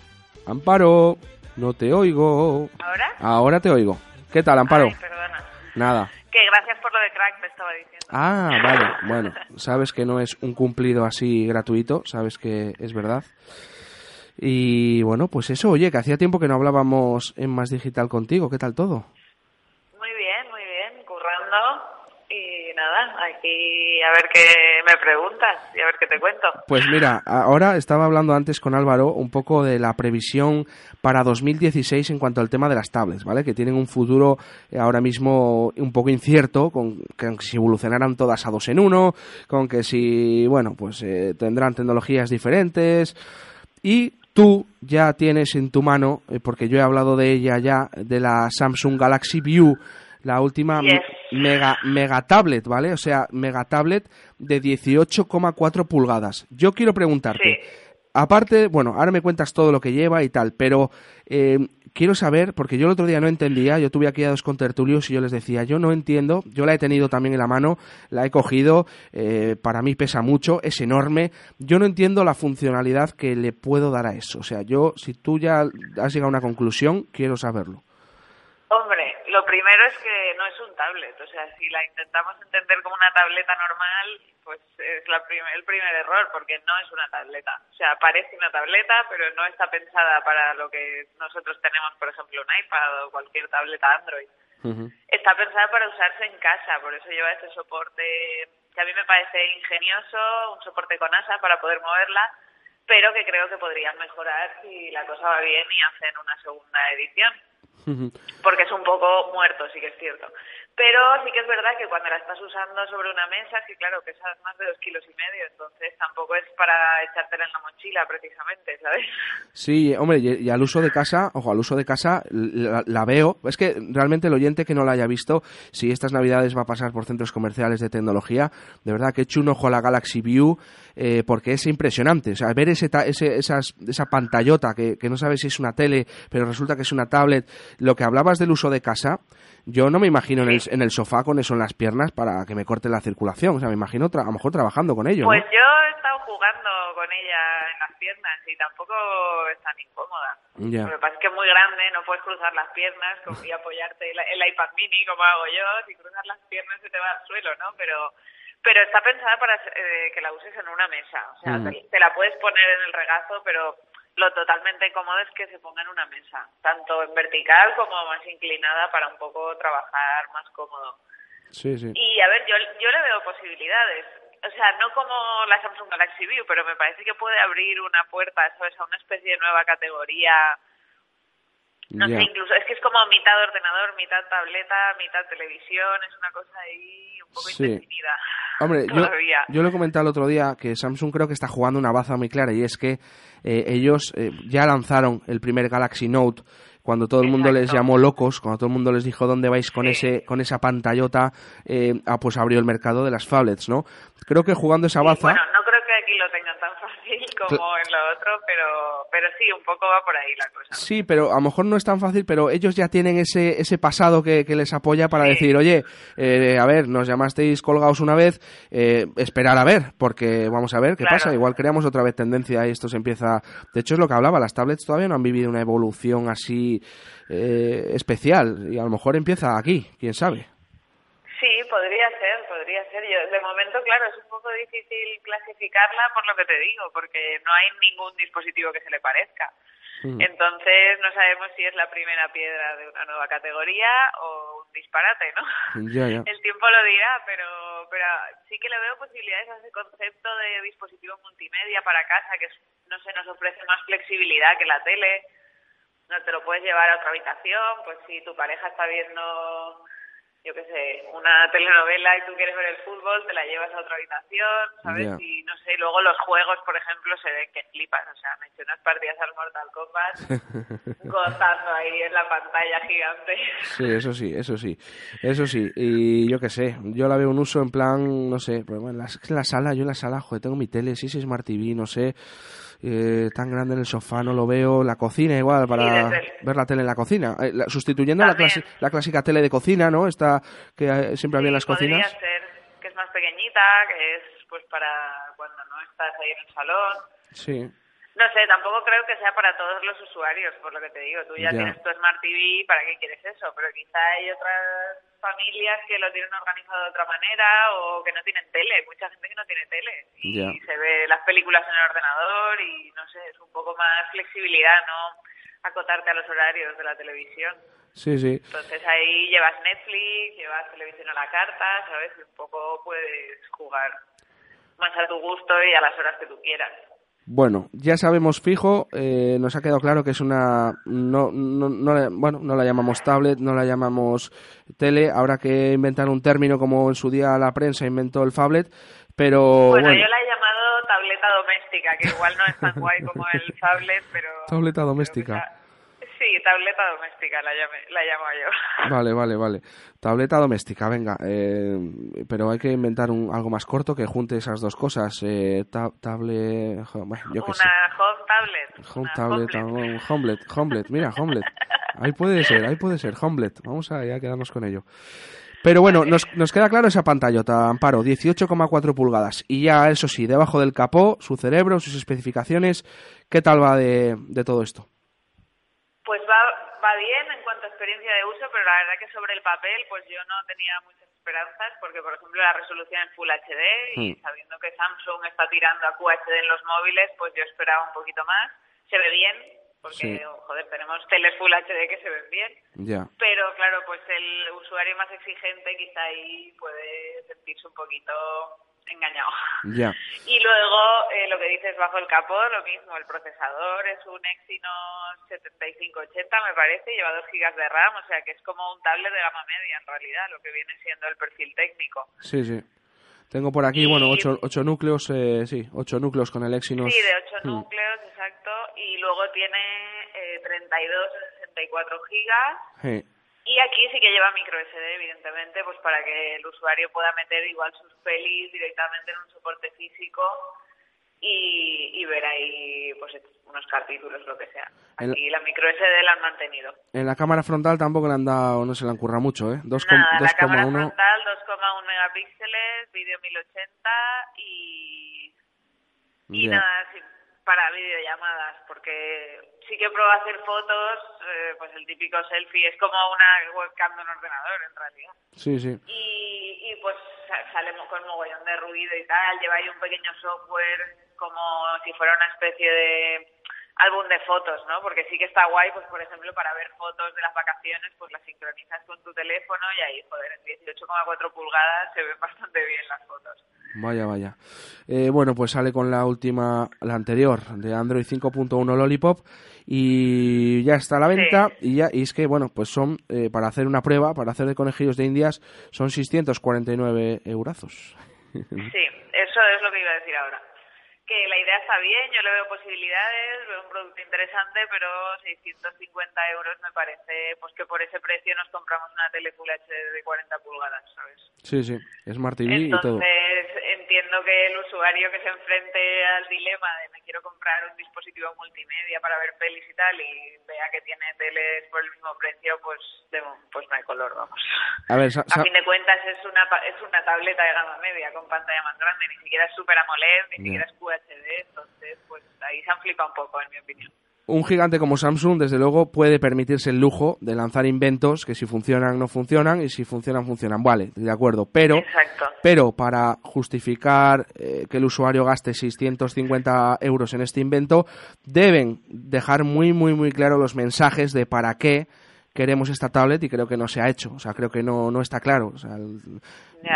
Amparo, no te oigo. ¿Ahora? Ahora te oigo. ¿Qué tal, Amparo? Ay, perdona. Nada. Que gracias por lo de crack, te estaba diciendo. Ah, vale. Bueno, sabes que no es un cumplido así gratuito, sabes que es verdad. Y bueno, pues eso, oye, que hacía tiempo que no hablábamos en Más Digital contigo. ¿Qué tal todo? Muy bien, muy bien, currando. Y nada, aquí a ver qué me preguntas y a ver qué te cuento. Pues mira, ahora estaba hablando antes con Álvaro un poco de la previsión para 2016 en cuanto al tema de las tablets, ¿vale? Que tienen un futuro eh, ahora mismo un poco incierto, con que si evolucionarán todas a dos en uno, con que si, bueno, pues eh, tendrán tecnologías diferentes. Y tú ya tienes en tu mano, eh, porque yo he hablado de ella ya, de la Samsung Galaxy View, la última Yes. mega, mega tablet, ¿vale? O sea, mega tablet de 18,4 pulgadas. Yo quiero preguntarte, Sí. aparte, bueno, ahora me cuentas todo lo que lleva y tal, pero eh, quiero saber, porque yo el otro día no entendía, yo tuve aquí a dos contertulios y yo les decía, yo no entiendo, yo la he tenido también en la mano, la he cogido, eh, para mí pesa mucho, es enorme, yo no entiendo la funcionalidad que le puedo dar a eso, o sea, yo, si tú ya has llegado a una conclusión, quiero saberlo. Hombre, lo primero es que no es un tablet, o sea, si la intentamos entender como una tableta normal, pues es la prim- el primer error, porque no es una tableta. O sea, parece una tableta, pero no está pensada para lo que nosotros tenemos, por ejemplo, un iPad o cualquier tableta Android. Está pensada para usarse en casa, por eso lleva este soporte que a mí me parece ingenioso, un soporte con ASA para poder moverla, pero que creo que podrían mejorar si la cosa va bien y hacen una segunda edición porque es un poco muerto, sí que es cierto. Pero sí que es verdad que cuando la estás usando sobre una mesa, sí, claro, pesas más de dos kilos y medio, entonces tampoco es para echártela en la mochila, precisamente, ¿sabes? Sí, hombre, y, y al uso de casa, ojo, al uso de casa la, la veo. Es que realmente el oyente que no la haya visto, si estas navidades va a pasar por centros comerciales de tecnología, de verdad que eche un ojo a la Galaxy View, eh, porque es impresionante. O sea, ver ese, ese- esas, esa pantallota que, que no sabes si es una tele, pero resulta que es una tablet. Lo que hablabas del uso de casa, yo no me imagino en el, en el sofá con eso en las piernas para que me corte la circulación. O sea, me imagino tra- a lo mejor trabajando con ello. ¿no? Pues yo he estado jugando con ella en las piernas y tampoco es tan incómoda. Ya. Lo que pasa es que es muy grande, no puedes cruzar las piernas y apoyarte el, el iPad mini como hago yo. Si cruzas las piernas se te va al suelo, ¿no? Pero pero está pensada para eh, que la uses en una mesa. O sea, Mm. te, te la puedes poner en el regazo, pero lo totalmente cómodo es que se ponga en una mesa, tanto en vertical como más inclinada para un poco trabajar más cómodo. Sí, sí. Y a ver, yo, yo le veo posibilidades. O sea, no como la Samsung Galaxy View, pero me parece que puede abrir una puerta, ¿sabes? A una especie de nueva categoría. No sé, incluso es que es como mitad ordenador, mitad tableta, mitad televisión. Es una cosa ahí un poco Sí. indefinida. Hombre, yo, Todavía. yo lo he comentado el otro día que Samsung creo que está jugando una baza muy clara y es que eh, ellos eh, ya lanzaron el primer Galaxy Note cuando todo el mundo les llamó locos, cuando todo el mundo les dijo dónde vais con Sí. ese con esa pantallota, eh, ah, pues abrió el mercado de las phablets, ¿no? Creo que jugando esa Sí, baza, bueno, no creo que aquí lo tengan tan fácil como en lo otro, pero, pero sí, un poco va por ahí la cosa. sí, pero a lo mejor no es tan fácil, pero ellos ya tienen ese ese pasado que, que les apoya para Sí. decir, oye, eh, a ver, nos llamasteis colgados una vez, eh, esperar a ver, porque vamos a ver qué Claro. pasa, igual creamos otra vez tendencia y esto se empieza, de hecho es lo que hablaba, las tablets todavía no han vivido una evolución así eh, especial y a lo mejor empieza aquí, quién sabe. Sí, podría ser, podría ser. Yo, de momento, claro, es un poco difícil clasificarla por lo que te digo, porque no hay ningún dispositivo que se le parezca. Mm. Entonces, no sabemos si es la primera piedra de una nueva categoría o un disparate, ¿no? El tiempo lo dirá, pero, pero sí que le veo posibilidades a ese concepto de dispositivo multimedia para casa, que no sé, nos ofrece más flexibilidad que la tele. No te lo puedes llevar a otra habitación, pues si tu pareja está viendo, yo qué sé, una telenovela y tú quieres ver el fútbol, te la llevas a otra habitación, ¿sabes? Y no sé, luego los juegos, por ejemplo, se ven que flipas. O sea, me eché unas partidas al Mortal Kombat gozando ahí en la pantalla gigante. Sí, eso sí, eso sí, eso sí. Y yo qué sé, yo la veo un uso en plan, no sé, pues bueno, en la, en la sala, yo en la sala, joder, tengo mi tele, sí, sí, Smart TV, no sé. Eh, tan grande en el sofá, no lo veo. La cocina igual, para desde- ver la tele en la cocina. Eh, la- sustituyendo la, clasi- la clásica tele de cocina, ¿no? Esta que eh, siempre había en las Sí, podría cocinas. ser que es más pequeñita, que es pues para cuando no estás ahí en el salón. Sí, No sé, tampoco creo que sea para todos los usuarios, por lo que te digo. Tú ya, Ya. tienes tu Smart TV, ¿para qué quieres eso? Pero quizá hay otras familias que lo tienen organizado de otra manera o que no tienen tele. Mucha gente que no tiene tele y Ya. se ve las películas en el ordenador y no sé, es un poco más flexibilidad, ¿no? Acotarte a los horarios de la televisión. sí, sí. Entonces ahí llevas Netflix, llevas televisión a la carta, ¿sabes? Y un poco puedes jugar más a tu gusto y a las horas que tú quieras. Bueno, ya sabemos fijo, eh, nos ha quedado claro que es una, no, no, bueno, no la llamamos tablet, no la llamamos tele, habrá que inventar un término como en su día la prensa inventó el phablet, pero Bueno, bueno, yo la he llamado tableta doméstica, que igual no es tan guay como el tablet, pero... tableta doméstica. Sí, tableta doméstica la, llame- la llamo yo. Vale, vale, vale. Tableta doméstica, venga. eh, pero hay que inventar un, algo más corto que junte esas dos cosas. Eh, ta- table, yo qué sé. Una home tablet. Home una tablet, Homelet. un Homelet, Homelet, mira, Homelet. Ahí puede ser, ahí puede ser, Homelet. Vamos a ya quedarnos con ello. Pero bueno, nos, nos queda claro esa pantallota, Amparo, 18,4 pulgadas. Y ya, eso sí, debajo del capó, su cerebro, sus especificaciones, ¿qué tal va de, de todo esto? Va, bien en cuanto a experiencia de uso, pero la verdad que sobre el papel pues yo no tenía muchas esperanzas porque, por ejemplo, la resolución es Full HD y Hmm. sabiendo que Samsung está tirando a QHD en los móviles, pues yo esperaba un poquito más. Se ve bien, porque, Sí. joder, tenemos teles Full HD que se ven bien. Pero claro, pues el usuario más exigente quizá ahí puede sentirse un poquito engañado. Ya. Y luego, eh, lo que dices bajo el capó, lo mismo, el procesador es un Exynos 7580, me parece, lleva 2 GB de RAM, o sea que es como un tablet de gama media en realidad, lo que viene siendo el perfil técnico. Sí, sí. Tengo por aquí, Y- bueno, ocho, ocho núcleos, eh, sí, ocho núcleos con el Exynos. Sí, de 8 Mm. núcleos, exacto, y luego tiene eh, 32 o 64 GB. Sí. Y aquí sí que lleva micro SD, evidentemente, pues para que el usuario pueda meter igual sus pelis directamente en un soporte físico y, y ver ahí pues unos capítulos, lo que sea. Aquí la micro SD la han mantenido. En la cámara frontal tampoco le han dado, no se le han currado mucho, ¿eh? Dos com- Nada, la cámara 2,1. frontal 2,1 megapíxeles, vídeo 1080 y, y nada, sí, para videollamadas, porque sí que pruebo a hacer fotos, eh, pues el típico selfie es como una webcam de un ordenador en realidad. Sí, sí. y, y pues sa- sale con mogollón de ruido y tal, lleva ahí un pequeño software como si fuera una especie de álbum de fotos, ¿no? Porque sí que está guay, pues por ejemplo, para ver fotos de las vacaciones, pues las sincronizas con tu teléfono y ahí, joder, en 18,4 pulgadas se ven bastante bien las fotos. Vaya, vaya. Eh, bueno, pues sale con la última, la anterior, de Android 5.1 Lollipop y ya está a la venta y ya y es que bueno, pues son eh, para hacer una prueba, para hacer de conejillos de indias son 649 eurazos. Sí, eso es lo que iba a decir ahora. Que la idea está bien, yo le veo posibilidades, veo un producto interesante, pero 650 euros me parece pues que por ese precio nos compramos una tele Full HD de 40 pulgadas, ¿sabes? Sí, sí, Smart TV y todo. Entonces entiendo que el usuario que se enfrente al dilema de me quiero comprar un dispositivo multimedia para ver pelis y tal y vea que tiene teles por el mismo precio, pues de- pues no hay color, vamos. A ver, A fin de cuentas es una es una tableta de gama media con pantalla más grande, ni siquiera es Super AMOLED, ni Ya. siquiera es QHD, entonces pues ahí se han flipado un poco en mi opinión. un gigante como Samsung, desde luego, puede permitirse el lujo de lanzar inventos que si funcionan, no funcionan, y si funcionan, funcionan. Vale, de acuerdo. Pero, Exacto. pero para justificar eh, que el usuario gaste 650 euros en este invento, deben dejar muy, muy, muy claro los mensajes de para qué queremos esta tablet y creo que no se ha hecho. O sea, creo que no, no está claro. O sea, el-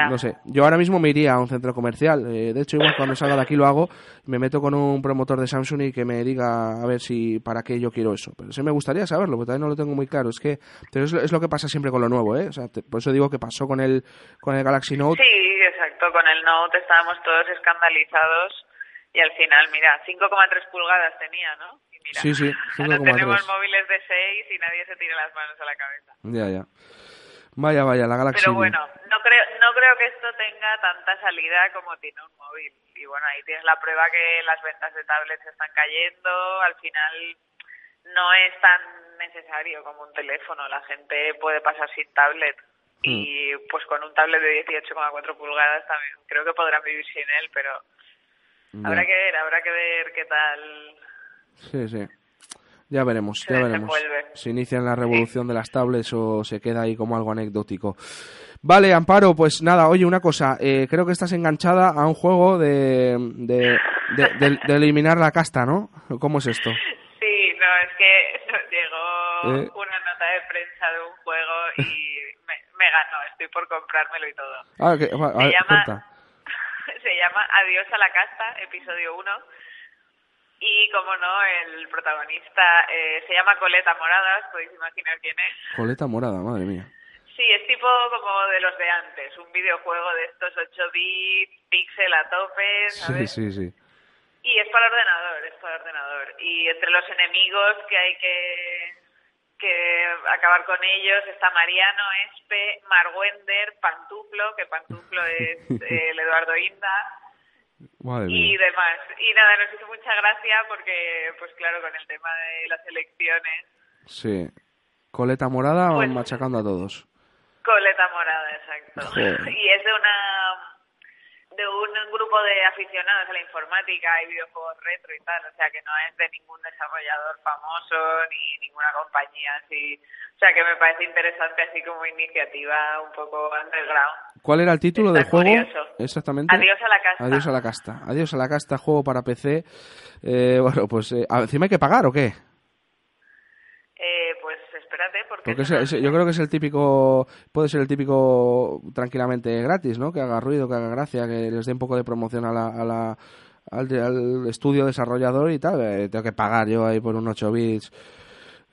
no sé. Yo ahora mismo me iría a un centro comercial. Eh, de hecho, igual cuando salga de aquí lo hago. Me meto con un promotor de Samsung y que me diga a ver si para qué yo quiero eso. Pero sí me gustaría saberlo, porque todavía no lo tengo muy claro. Es que pero es, lo- es lo que pasa siempre con lo nuevo, ¿eh? O sea, te- por eso digo que pasó con el, con el Galaxy Note. Sí, exacto. Con el Note estábamos todos escandalizados y al final, mira, 5,3 pulgadas tenía, ¿no? Mira, Sí, sí, ahora 5,3. tenemos móviles de 6 y nadie se tira las manos a la cabeza. Ya, ya. Vaya, vaya, la Galaxy. Pero bueno, no creo, no creo que esto tenga tanta salida como tiene un móvil. Y bueno, ahí tienes la prueba que las ventas de tablets están cayendo. Al final no es tan necesario como un teléfono. La gente puede pasar sin tablet. Y pues con un tablet de 18,4 pulgadas también creo que podrán vivir sin él, pero habrá que ver, habrá que ver qué tal. Sí, sí. Ya veremos, Se ya veremos. Si inician la revolución de las tablets o se queda ahí como algo anecdótico. Vale, Amparo, pues nada, oye, una cosa. eh, creo que estás enganchada a un juego de, de, de- de- de eliminar la casta, ¿no? ¿Cómo es esto? Sí, no, es que llegó Eh. una nota de prensa de un juego y me, me ganó. Estoy por comprármelo y todo. Ah, a Se llama- cuenta. Se llama Adiós a la casta, episodio 1. Y como no, el protagonista eh, se llama Coleta Moradas, podéis imaginar quién es. Coleta morada, madre mía. Sí, es tipo como de los de antes, un videojuego de estos 8 bits, pixel a tope, Sí, ¿sabes? sí, sí. Y es para ordenador, es para ordenador. Y entre los enemigos que hay que, que acabar con ellos está Mariano, Espe, Marwender, Pantuflo, que Pantuflo es el Eduardo Inda, Madre y mía. demás. Y nada, nos hizo mucha gracia porque, pues claro, con el tema de las elecciones, Sí. Coleta morada Pues- machacando a todos. coleta morada, exacto. Joder. Y es de una de un grupo de aficionados a la informática y videojuegos retro y tal, o sea que no es de ningún desarrollador famoso ni ninguna compañía así, o sea que me parece interesante así como iniciativa un poco underground. ¿Cuál era el título Está del juego? curioso. Exactamente. Adiós a la casta. Adiós a la casta. Adiós a la casta, juego para PC. Eh, bueno, pues eh, encima hay que pagar o qué? Espérate, porque, Porque eso yo creo que es el típico, puede ser el típico tranquilamente gratis, ¿no? Que haga ruido, que haga gracia, que les dé un poco de promoción a la, a la- al, al estudio desarrollador y tal. Eh, tengo que pagar yo ahí por un 8 bits.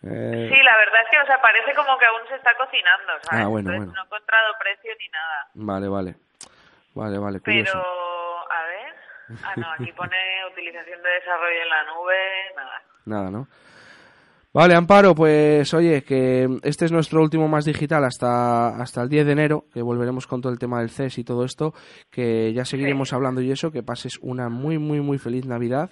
Eh, Sí, la verdad es que o sea, parece como que aún se está cocinando, ¿sabes? Ah, bueno, Entonces bueno. no he encontrado precio ni nada. Vale, vale. Vale, vale, Pero, a ver. Ah, no, aquí pone utilización de desarrollo en la nube, nada. Nada, ¿no? Vale, Amparo, pues oye, que este es nuestro último más digital hasta, hasta el 10 de enero, que volveremos con todo el tema del CES y todo esto, que ya seguiremos hablando y eso, que pases una muy, muy, muy feliz Navidad.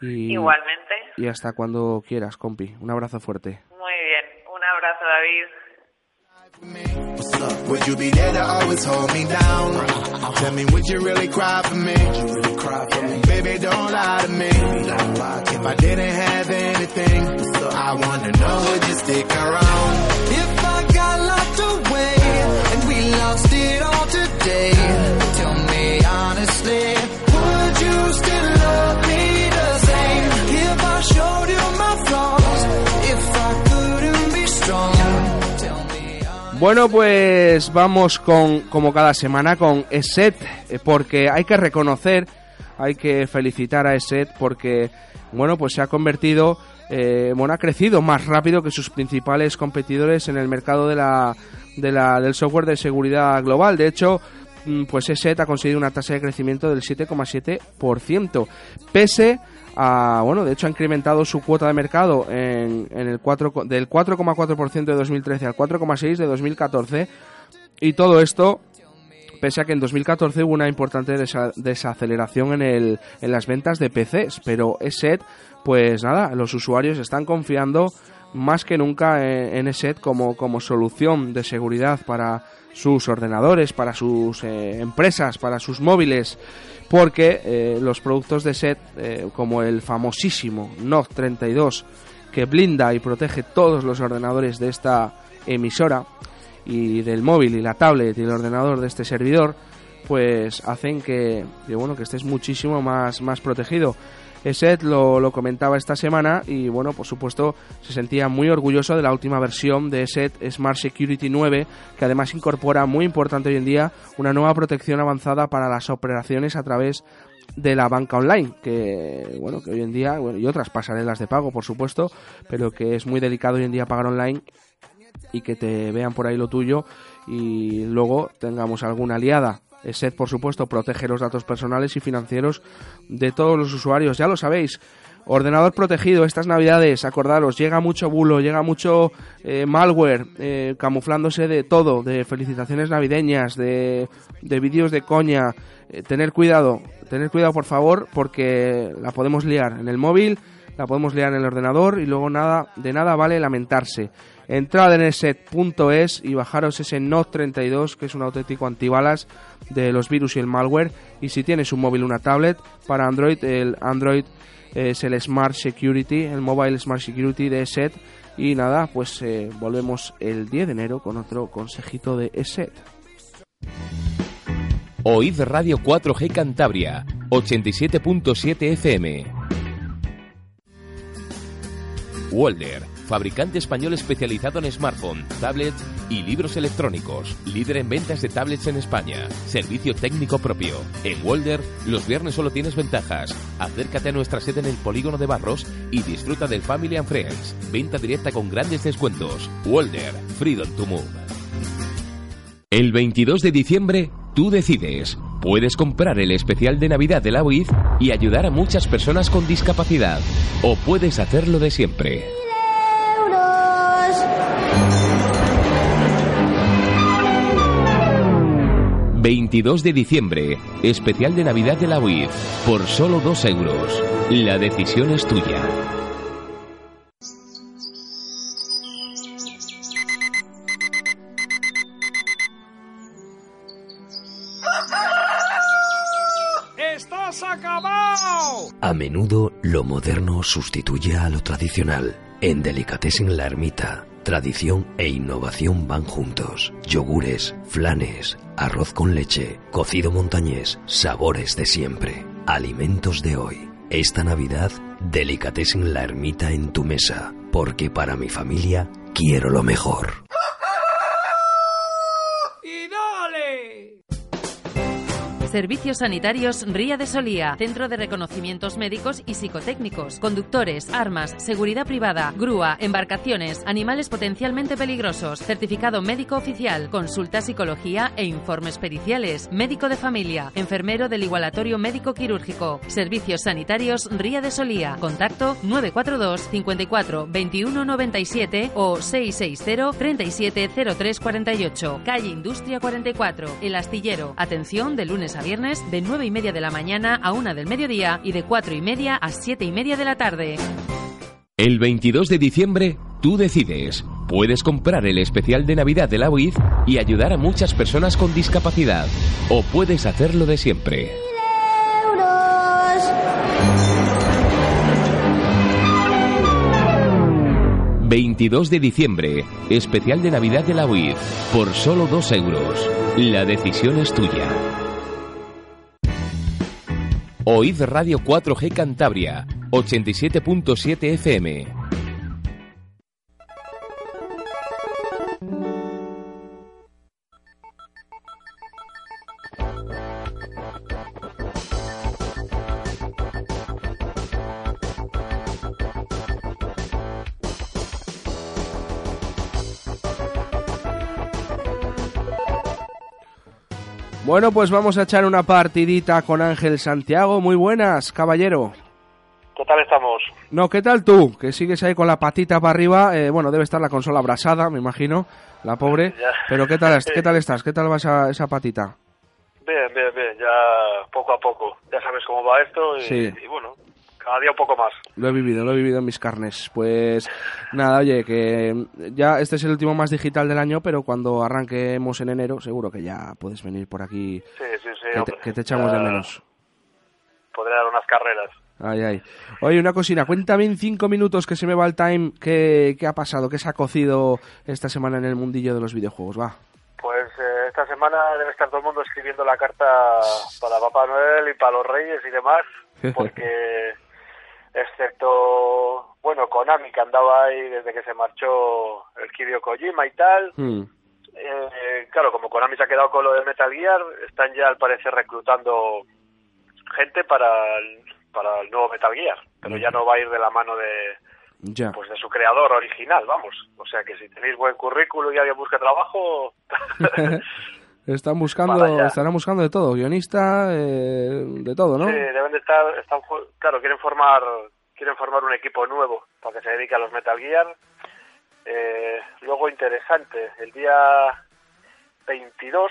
Y, Igualmente. Y hasta cuando quieras, compi. Un abrazo fuerte. Muy bien. Un abrazo, David. What's up? Would you be there to always hold me down? Tell me, would you really cry for me? Baby, don't lie to me. If I didn't have anything, so I wanna know, would you stick around? If I got locked away and we lost it all today, tell me honestly, would you still love me Bueno, pues vamos con, como cada semana, con ESET, eh, porque hay que reconocer, hay que felicitar a ESET porque, bueno, pues se ha convertido, eh, bueno, ha crecido más rápido que sus principales competidores en el mercado de la, de la, del software de seguridad global. De hecho, mm, pues ESET ha conseguido una tasa de crecimiento del 7,7%, pese a, bueno, de hecho ha incrementado su cuota de mercado en, en el 4, co- del 4,4% de 2013 al 4,6% de 2014 y todo esto pese a que en 2014 hubo una importante desa- desaceleración en, el, en las ventas de PCs, pero ESET, pues nada, los usuarios están confiando más que nunca en, en ESET como, como solución de seguridad para sus ordenadores, para sus eh, empresas, para sus móviles, porque eh, los productos de ESET, eh, como el famosísimo NOC 32, que blinda y protege todos los ordenadores de esta emisora, y del móvil y la tablet y el ordenador de este servidor pues hacen que, que, bueno que estés muchísimo más, más protegido ESET lo, comentaba esta semana y bueno por supuesto se sentía muy orgulloso de la última versión de ESET Smart Security 9 que además incorpora muy importante hoy en día una nueva protección avanzada para las operaciones a través de la banca online, que bueno, que hoy en día, bueno, y otras pasarelas de pago, por supuesto, pero que es muy delicado hoy en día pagar online y que te vean por ahí lo tuyo y luego tengamos alguna aliada. ESET, por supuesto, protege los datos personales y financieros de todos los usuarios. Ya lo sabéis, Ordenador protegido, estas navidades, acordaros, llega mucho bulo, llega mucho eh, malware, eh, camuflándose de todo, de felicitaciones navideñas, de, de vídeos de coña. Eh, tener cuidado, tener cuidado por favor, porque la podemos liar en el móvil, la podemos liar en el ordenador y luego nada, de nada vale lamentarse. Entrad en eset.es y bajaros ese Note 32, que es un auténtico antibalas de los virus y el malware. Y si tienes un móvil una tablet, para Android, el Android es el Smart Security, el Mobile Smart Security de ESET. Y nada, pues eh, volvemos el 10 de enero con otro consejito de ESET. Oíd Radio 4G Cantabria, 87.7 FM. Walder, fabricante español especializado en smartphone, tablets y libros electrónicos. Líder en ventas de tablets en España. Servicio técnico propio. En Walder, los viernes solo tienes ventajas. Acércate a nuestra sede en el Polígono de Barros y disfruta del Family and Friends. Venta directa con grandes descuentos. Walder, Freedom to Move. El 22 de diciembre, tú decides. Puedes comprar el especial de Navidad de la UIF y ayudar a muchas personas con discapacidad. O puedes hacerlo de siempre. 22 de diciembre, especial de Navidad de la UIF, por solo 2 euros. La decisión es tuya. ¡Estás acabado! A menudo lo moderno sustituye a lo tradicional. En Delicatessen La Ermita, tradición e innovación van juntos. Yogures, flanes, arroz con leche, cocido montañés, sabores de siempre. Alimentos de hoy. Esta Navidad, Delicatessen La Ermita en tu mesa, porque para mi familia quiero lo mejor. Servicios Sanitarios Ría de Solía, Centro de Reconocimientos Médicos y Psicotécnicos, conductores, armas, seguridad privada, grúa, embarcaciones, animales potencialmente peligrosos, certificado médico oficial, consulta psicología e informes periciales, médico de familia, enfermero del igualatorio médico quirúrgico, Servicios Sanitarios Ría de Solía, contacto 942 54 21 97 o 660 37 03 48, calle Industria 44, El Astillero, atención de lunes a viernes de 9 y media de la mañana a 1 del mediodía y de 4 y media a 7 y media de la tarde. El 22 de diciembre, tú decides. Puedes comprar el especial de Navidad de la UIF y ayudar a muchas personas con discapacidad. O puedes hacerlo de siempre. ...22 de diciembre... ...especial de Navidad de la UIF... ...por solo 2 euros... ...la decisión es tuya... Oíd Radio 4G Cantabria, 87.7 FM. Bueno, pues vamos a echar una partidita con Ángel Santiago. Muy buenas, caballero. ¿Qué tal estamos? No, ¿qué tal tú? Que sigues ahí con la patita para arriba. Eh, bueno, debe estar la consola abrasada, me imagino, la pobre. Ya. Pero ¿qué tal, ¿qué tal estás? ¿Qué tal va esa, esa patita? Bien, bien, bien, ya poco a poco. Ya sabes cómo va esto y, Sí. y bueno, cada día un poco más. Lo he vivido, lo he vivido en mis carnes. Pues nada, oye, que ya este es el último más digital del año, pero cuando arranquemos en enero, seguro que ya puedes venir por aquí, Sí, sí, sí. que, te, hombre. que te echamos de menos. Podré dar unas carreras. Ay, ay. Oye, una cosina, cuéntame en cinco minutos que se me va el time, ¿qué, qué ha pasado? ¿Qué se ha cocido esta semana en el mundillo de los videojuegos? Va. Pues eh, esta semana debe estar todo el mundo escribiendo la carta para Papá Noel y para los Reyes y demás, porque excepto, bueno, Konami que andaba ahí desde que se marchó el Hideo Kojima y tal, Hmm. Eh, claro, como Konami se ha quedado con lo de Metal Gear, están ya al parecer reclutando gente para el, para el nuevo Metal Gear, pero ya no va a ir de la mano de Ya. pues de su creador original, vamos. O sea que si tenéis buen currículum y alguien busca trabajo, Están buscando, estarán buscando de todo, guionista, eh, de todo, ¿no? sí, deben de estar, están, claro, quieren formar quieren formar un equipo nuevo para que se dedique a los Metal Gear. Eh, luego interesante, el día 22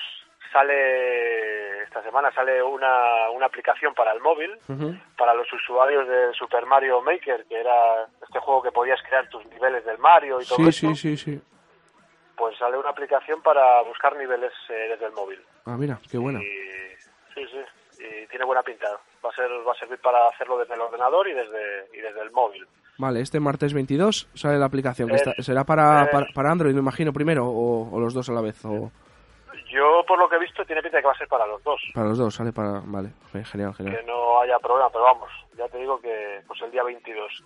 sale, esta semana sale una, una aplicación para el móvil, para los usuarios de Super Mario Maker, que era este juego que podías crear tus niveles del Mario y todo Sí, eso. sí, sí, sí. Pues sale una aplicación para buscar niveles eh, desde el móvil. Ah, mira, qué buena. Sí, sí, y tiene buena pinta. Va a ser va a servir para hacerlo desde el ordenador y desde y desde el móvil. Vale, este martes 22 sale la aplicación. que Eh, está- ¿Será para, eh. para, para Android, me imagino, primero, o, o los dos a la vez? O Yo, por lo que he visto, tiene pinta de que va a ser para los dos. para los dos, sale para... Vale, eh, genial, Que genial. no haya problema, pero vamos, ya te digo que pues el día 22.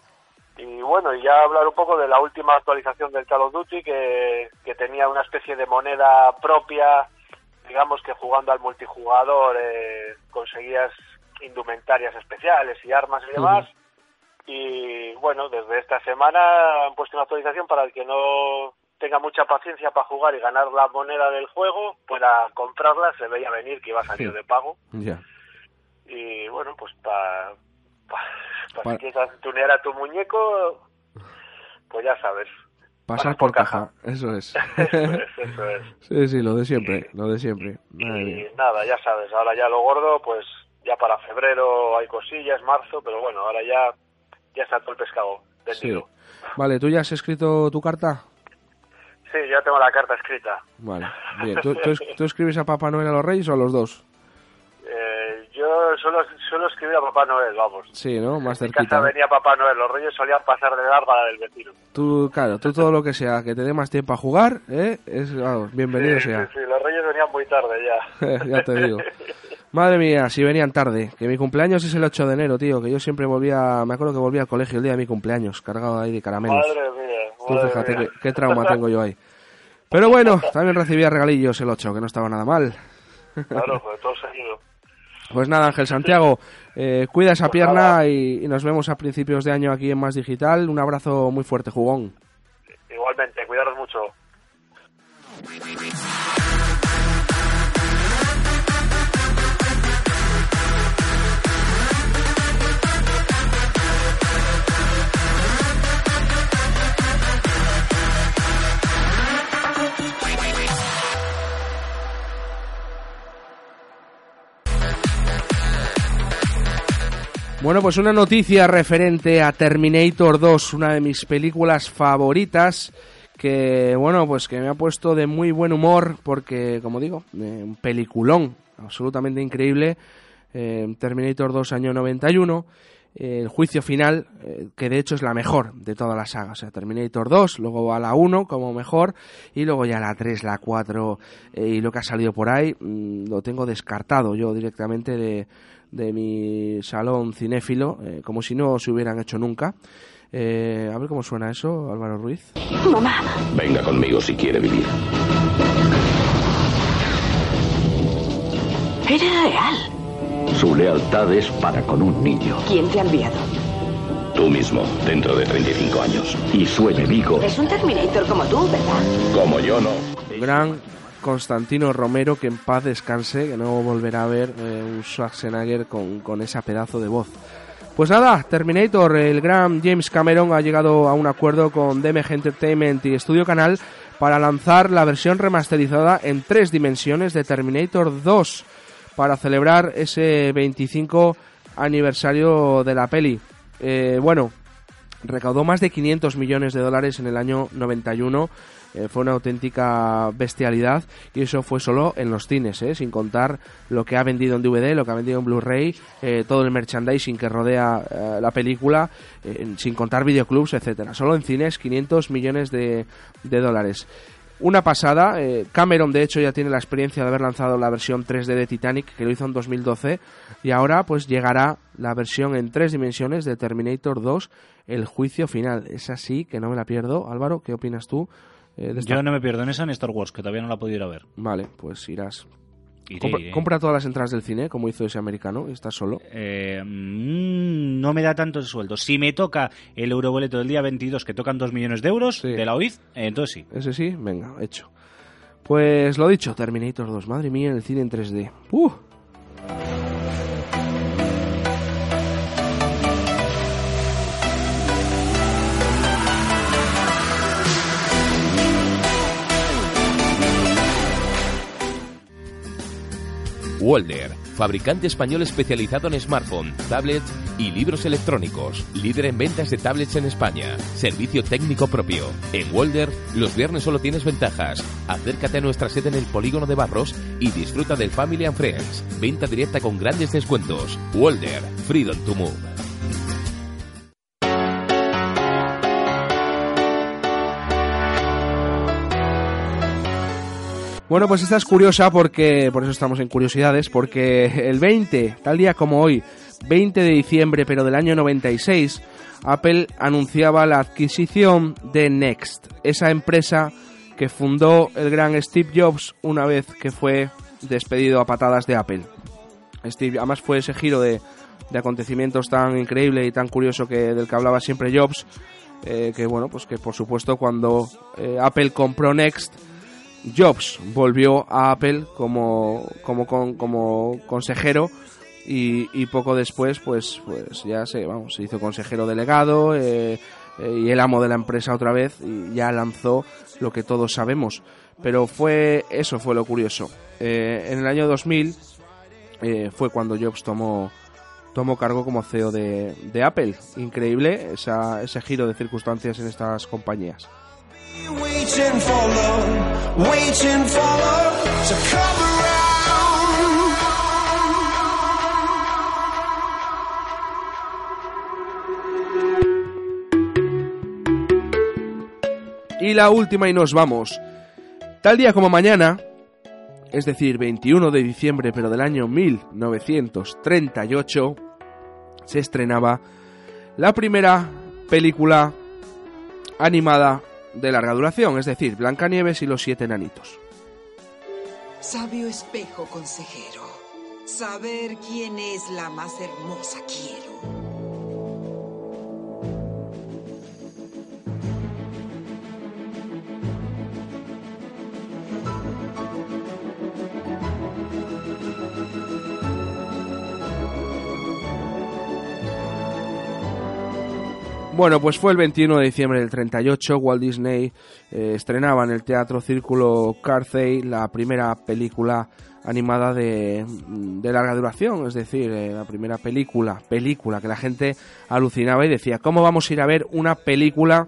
Y bueno, y ya hablar un poco de la última actualización del Call of Duty, que, que tenía una especie de moneda propia, digamos que jugando al multijugador eh, conseguías indumentarias especiales y armas y demás. Y bueno, desde esta semana han puesto una actualización para el que no tenga mucha paciencia para jugar y ganar la moneda del juego, pueda comprarla, se veía venir que iba a salir Sí. de pago. Y bueno, pues para Pa- si quieres tunear a tu muñeco, pues ya sabes. Pasar por caja, eso es. Eso es, eso es. sí, sí, lo de siempre, lo de siempre. Y nada, ya sabes, ahora ya lo gordo, pues ya para febrero hay cosillas, marzo, pero bueno, ahora ya, ya está todo el pescado Sí. Vale, ¿tú ya has escrito tu carta? Sí, ya tengo la carta escrita. Vale, bien. ¿Tú, tú tú escribes a Papá Noel a los Reyes o a los dos? Eh, yo solo, solo escribí a Papá Noel, vamos. Sí, ¿no? Más En mi casa cerquita. venía Papá Noel, los reyes solían pasar de largo a la del vecino. Tú, claro, tú todo lo que sea, que te dé más tiempo a jugar, ¿eh? Es, vamos, bienvenido sí, sea. sí, sí, los reyes venían muy tarde ya. ya te digo. Madre mía, si venían tarde. Que mi cumpleaños es el 8 de enero, tío. Que yo siempre volvía, me acuerdo que volvía al colegio el día de mi cumpleaños, cargado ahí de caramelos. Madre mía, Tú fíjate mía. qué, qué trauma tengo yo ahí. Pero bueno, también recibía regalillos el 8, que no estaba nada mal. Claro, pues todo seguido. Pues nada, Ángel Santiago, eh, cuida esa Pues pierna y, y nos vemos a principios de año aquí en Más Digital. Un abrazo muy fuerte, jugón. Igualmente, cuidaros mucho. Bueno, pues una noticia referente a Terminator 2, una de mis películas favoritas, que bueno, pues que me ha puesto de muy buen humor, porque como digo, eh, un peliculón absolutamente increíble, eh, Terminator 2 año 91, eh, el juicio final, eh, que de hecho es la mejor de toda la saga, o sea, Terminator 2, luego va la 1 como mejor, y luego ya la 3, la 4, eh, y lo que ha salido por ahí, mm, lo tengo descartado yo directamente de, de mi salón cinéfilo, eh, como si no se hubieran hecho nunca. Eh, a ver cómo suena eso, Álvaro Ruiz. Mamá. Venga conmigo si quiere vivir. Era real. Su lealtad es para con un niño. ¿Quién te ha enviado? Tú mismo, dentro de 35 años. Y su enemigo, Es un Terminator como tú, ¿verdad? como yo no. Gran Constantino Romero, que en paz descanse, que no volverá a ver eh, un Schwarzenegger con, con esa pedazo de voz. Pues nada, Terminator, el gran James Cameron ha llegado a un acuerdo con DMG Entertainment y Studio Canal para lanzar la versión remasterizada en tres dimensiones de Terminator 2 para celebrar ese 25 aniversario de la peli. Eh, bueno, recaudó más de 500 millones de dólares en el año 91. eh, fue una auténtica bestialidad y eso fue solo en los cines, eh, sin contar lo que ha vendido en DVD, lo que ha vendido en Blu-ray, eh, todo el merchandising que rodea eh, la película, sin contar videoclubs, etcétera. Solo en cines 500 millones de, de dólares. Una pasada, eh, Cameron de hecho ya tiene la experiencia de haber lanzado la versión 3D de Titanic, que lo hizo en 2012, y ahora pues llegará la versión en tres dimensiones de Terminator 2, el juicio final. Es así que no me la pierdo. Álvaro, ¿qué opinas tú? eh, de esta- Yo no me pierdo en esa en Star Wars, que todavía no la he podido ir a ver. Vale, pues irás. Iré, compra, iré. compra todas las entradas del cine, como hizo ese americano, y estás solo. Eh, mm, no me da tanto el sueldo. Si me toca el euroboleto del día 22, que tocan 2 millones de euros de la OID, eh, entonces sí. Ese sí, venga, hecho. Pues lo dicho, Terminator 2, madre mía, el cine en 3D. ¡Uh! Walder, fabricante español especializado en smartphone, tablets y libros electrónicos. Líder en ventas de tablets en España. Servicio técnico propio. En Walder, los viernes solo tienes ventajas. Acércate a nuestra sede en el polígono de Barros y disfruta del Family and Friends. Venta directa con grandes descuentos. Walder, Freedom to Move. Bueno, pues esta es curiosa porque, por eso estamos en curiosidades, porque el 20, tal día como hoy, 20 de diciembre, pero del año 96, Apple anunciaba la adquisición de Next, esa empresa que fundó el gran Steve Jobs una vez que fue despedido a patadas de Apple. Steve, además fue ese giro de, de acontecimientos tan increíble y tan curioso que del que hablaba siempre Jobs, eh, que bueno, pues que por supuesto cuando eh, Apple compró Next, Jobs volvió a Apple como, como, como consejero y, poco después pues, pues ya se, vamos, se hizo consejero delegado eh, eh, y el amo de la empresa otra vez y ya lanzó lo que todos sabemos. Pero fue eso fue lo curioso. Eh, en el año 2000 eh, fue cuando Jobs tomó, tomó cargo como CEO de, de Apple. Increíble esa, ese giro de circunstancias en estas compañías. Y la última y nos vamos. Tal día como mañana, es decir, 21 de diciembre pero del año 1938, se estrenaba la primera película animada de larga duración, es decir, Blancanieves y los siete enanitos. Sabio espejo consejero, saber quién es la más hermosa quiero. Bueno, pues fue el 21 de diciembre del 38, Walt Disney eh, estrenaba en el Teatro Círculo Carthay la primera película animada de, de larga duración, es decir, eh, la primera película, película que la gente alucinaba y decía, ¿cómo vamos a ir a ver una película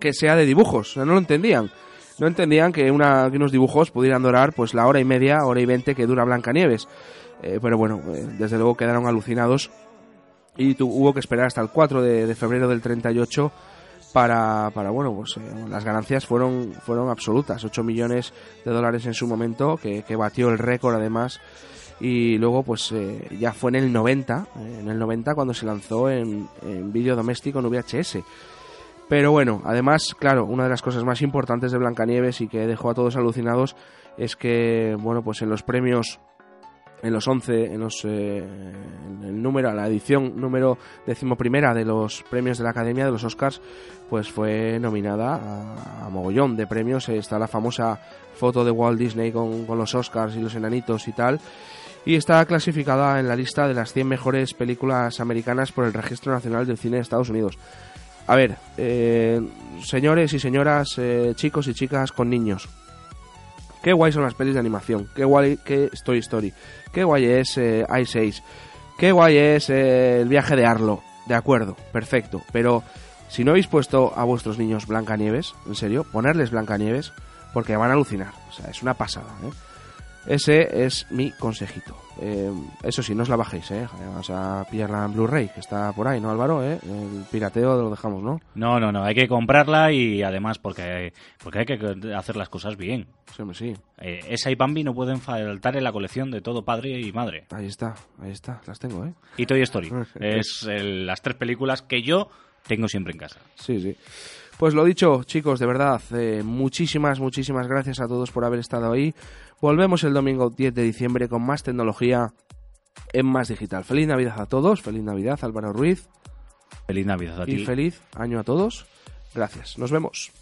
que sea de dibujos? No lo entendían. No entendían que, una, unos dibujos pudieran durar pues la hora y media, hora y veinte que dura Blancanieves. Eh, pero bueno, desde luego quedaron alucinados y tu- hubo que esperar hasta el 4 de, febrero del 38 para, para bueno, pues eh, las ganancias fueron, fueron absolutas, 8 millones de dólares en su momento, que, que batió el récord además, y luego pues eh, ya fue en el 90, eh, en el 90 cuando se lanzó en, en vídeo doméstico en VHS. Pero bueno, además, claro, una de las cosas más importantes de Blancanieves y que dejó a todos alucinados es que, bueno, pues en los premios en los 11, en, los, eh, el número, la edición número decimoprimera de los premios de la Academia de los Oscars, pues fue nominada a, mogollón de premios. Está la famosa foto de Walt Disney con, con los Oscars y los enanitos y tal. Y está clasificada en la lista de las 100 mejores películas americanas por el Registro Nacional del Cine de Estados Unidos. A ver, eh, señores y señoras, eh, chicos y chicas con niños, Qué guay son las pelis de animación. Qué guay que Toy Story. Qué guay es eh, Ice Age. Qué guay es eh, el viaje de Arlo. De acuerdo, perfecto. Pero si no habéis puesto a vuestros niños Blancanieves, en serio, ponerles Blancanieves, porque van a alucinar. O sea, es una pasada. ¿eh? Ese es mi consejito. Eh, eso sí, no os la bajéis, ¿eh? Vas a pillarla en Blu-ray, que está por ahí, ¿no, Álvaro? ¿eh? El pirateo lo dejamos, ¿no? No, no, no, hay que comprarla y además porque, porque hay que hacer las cosas bien. Sí, sí. Eh, esa y Bambi no pueden faltar en la colección de todo padre y madre. Ahí está, ahí está, las tengo, ¿eh? Y Toy Story. es el- las tres películas que yo tengo siempre en casa. Sí, sí. Pues lo dicho, chicos, de verdad, eh, muchísimas, muchísimas gracias a todos por haber estado ahí. Volvemos el domingo 10 de diciembre con más tecnología en Más Digital. Feliz Navidad a todos, feliz Navidad Álvaro Ruiz Feliz Navidad a ti. y feliz año a todos. Gracias, nos vemos.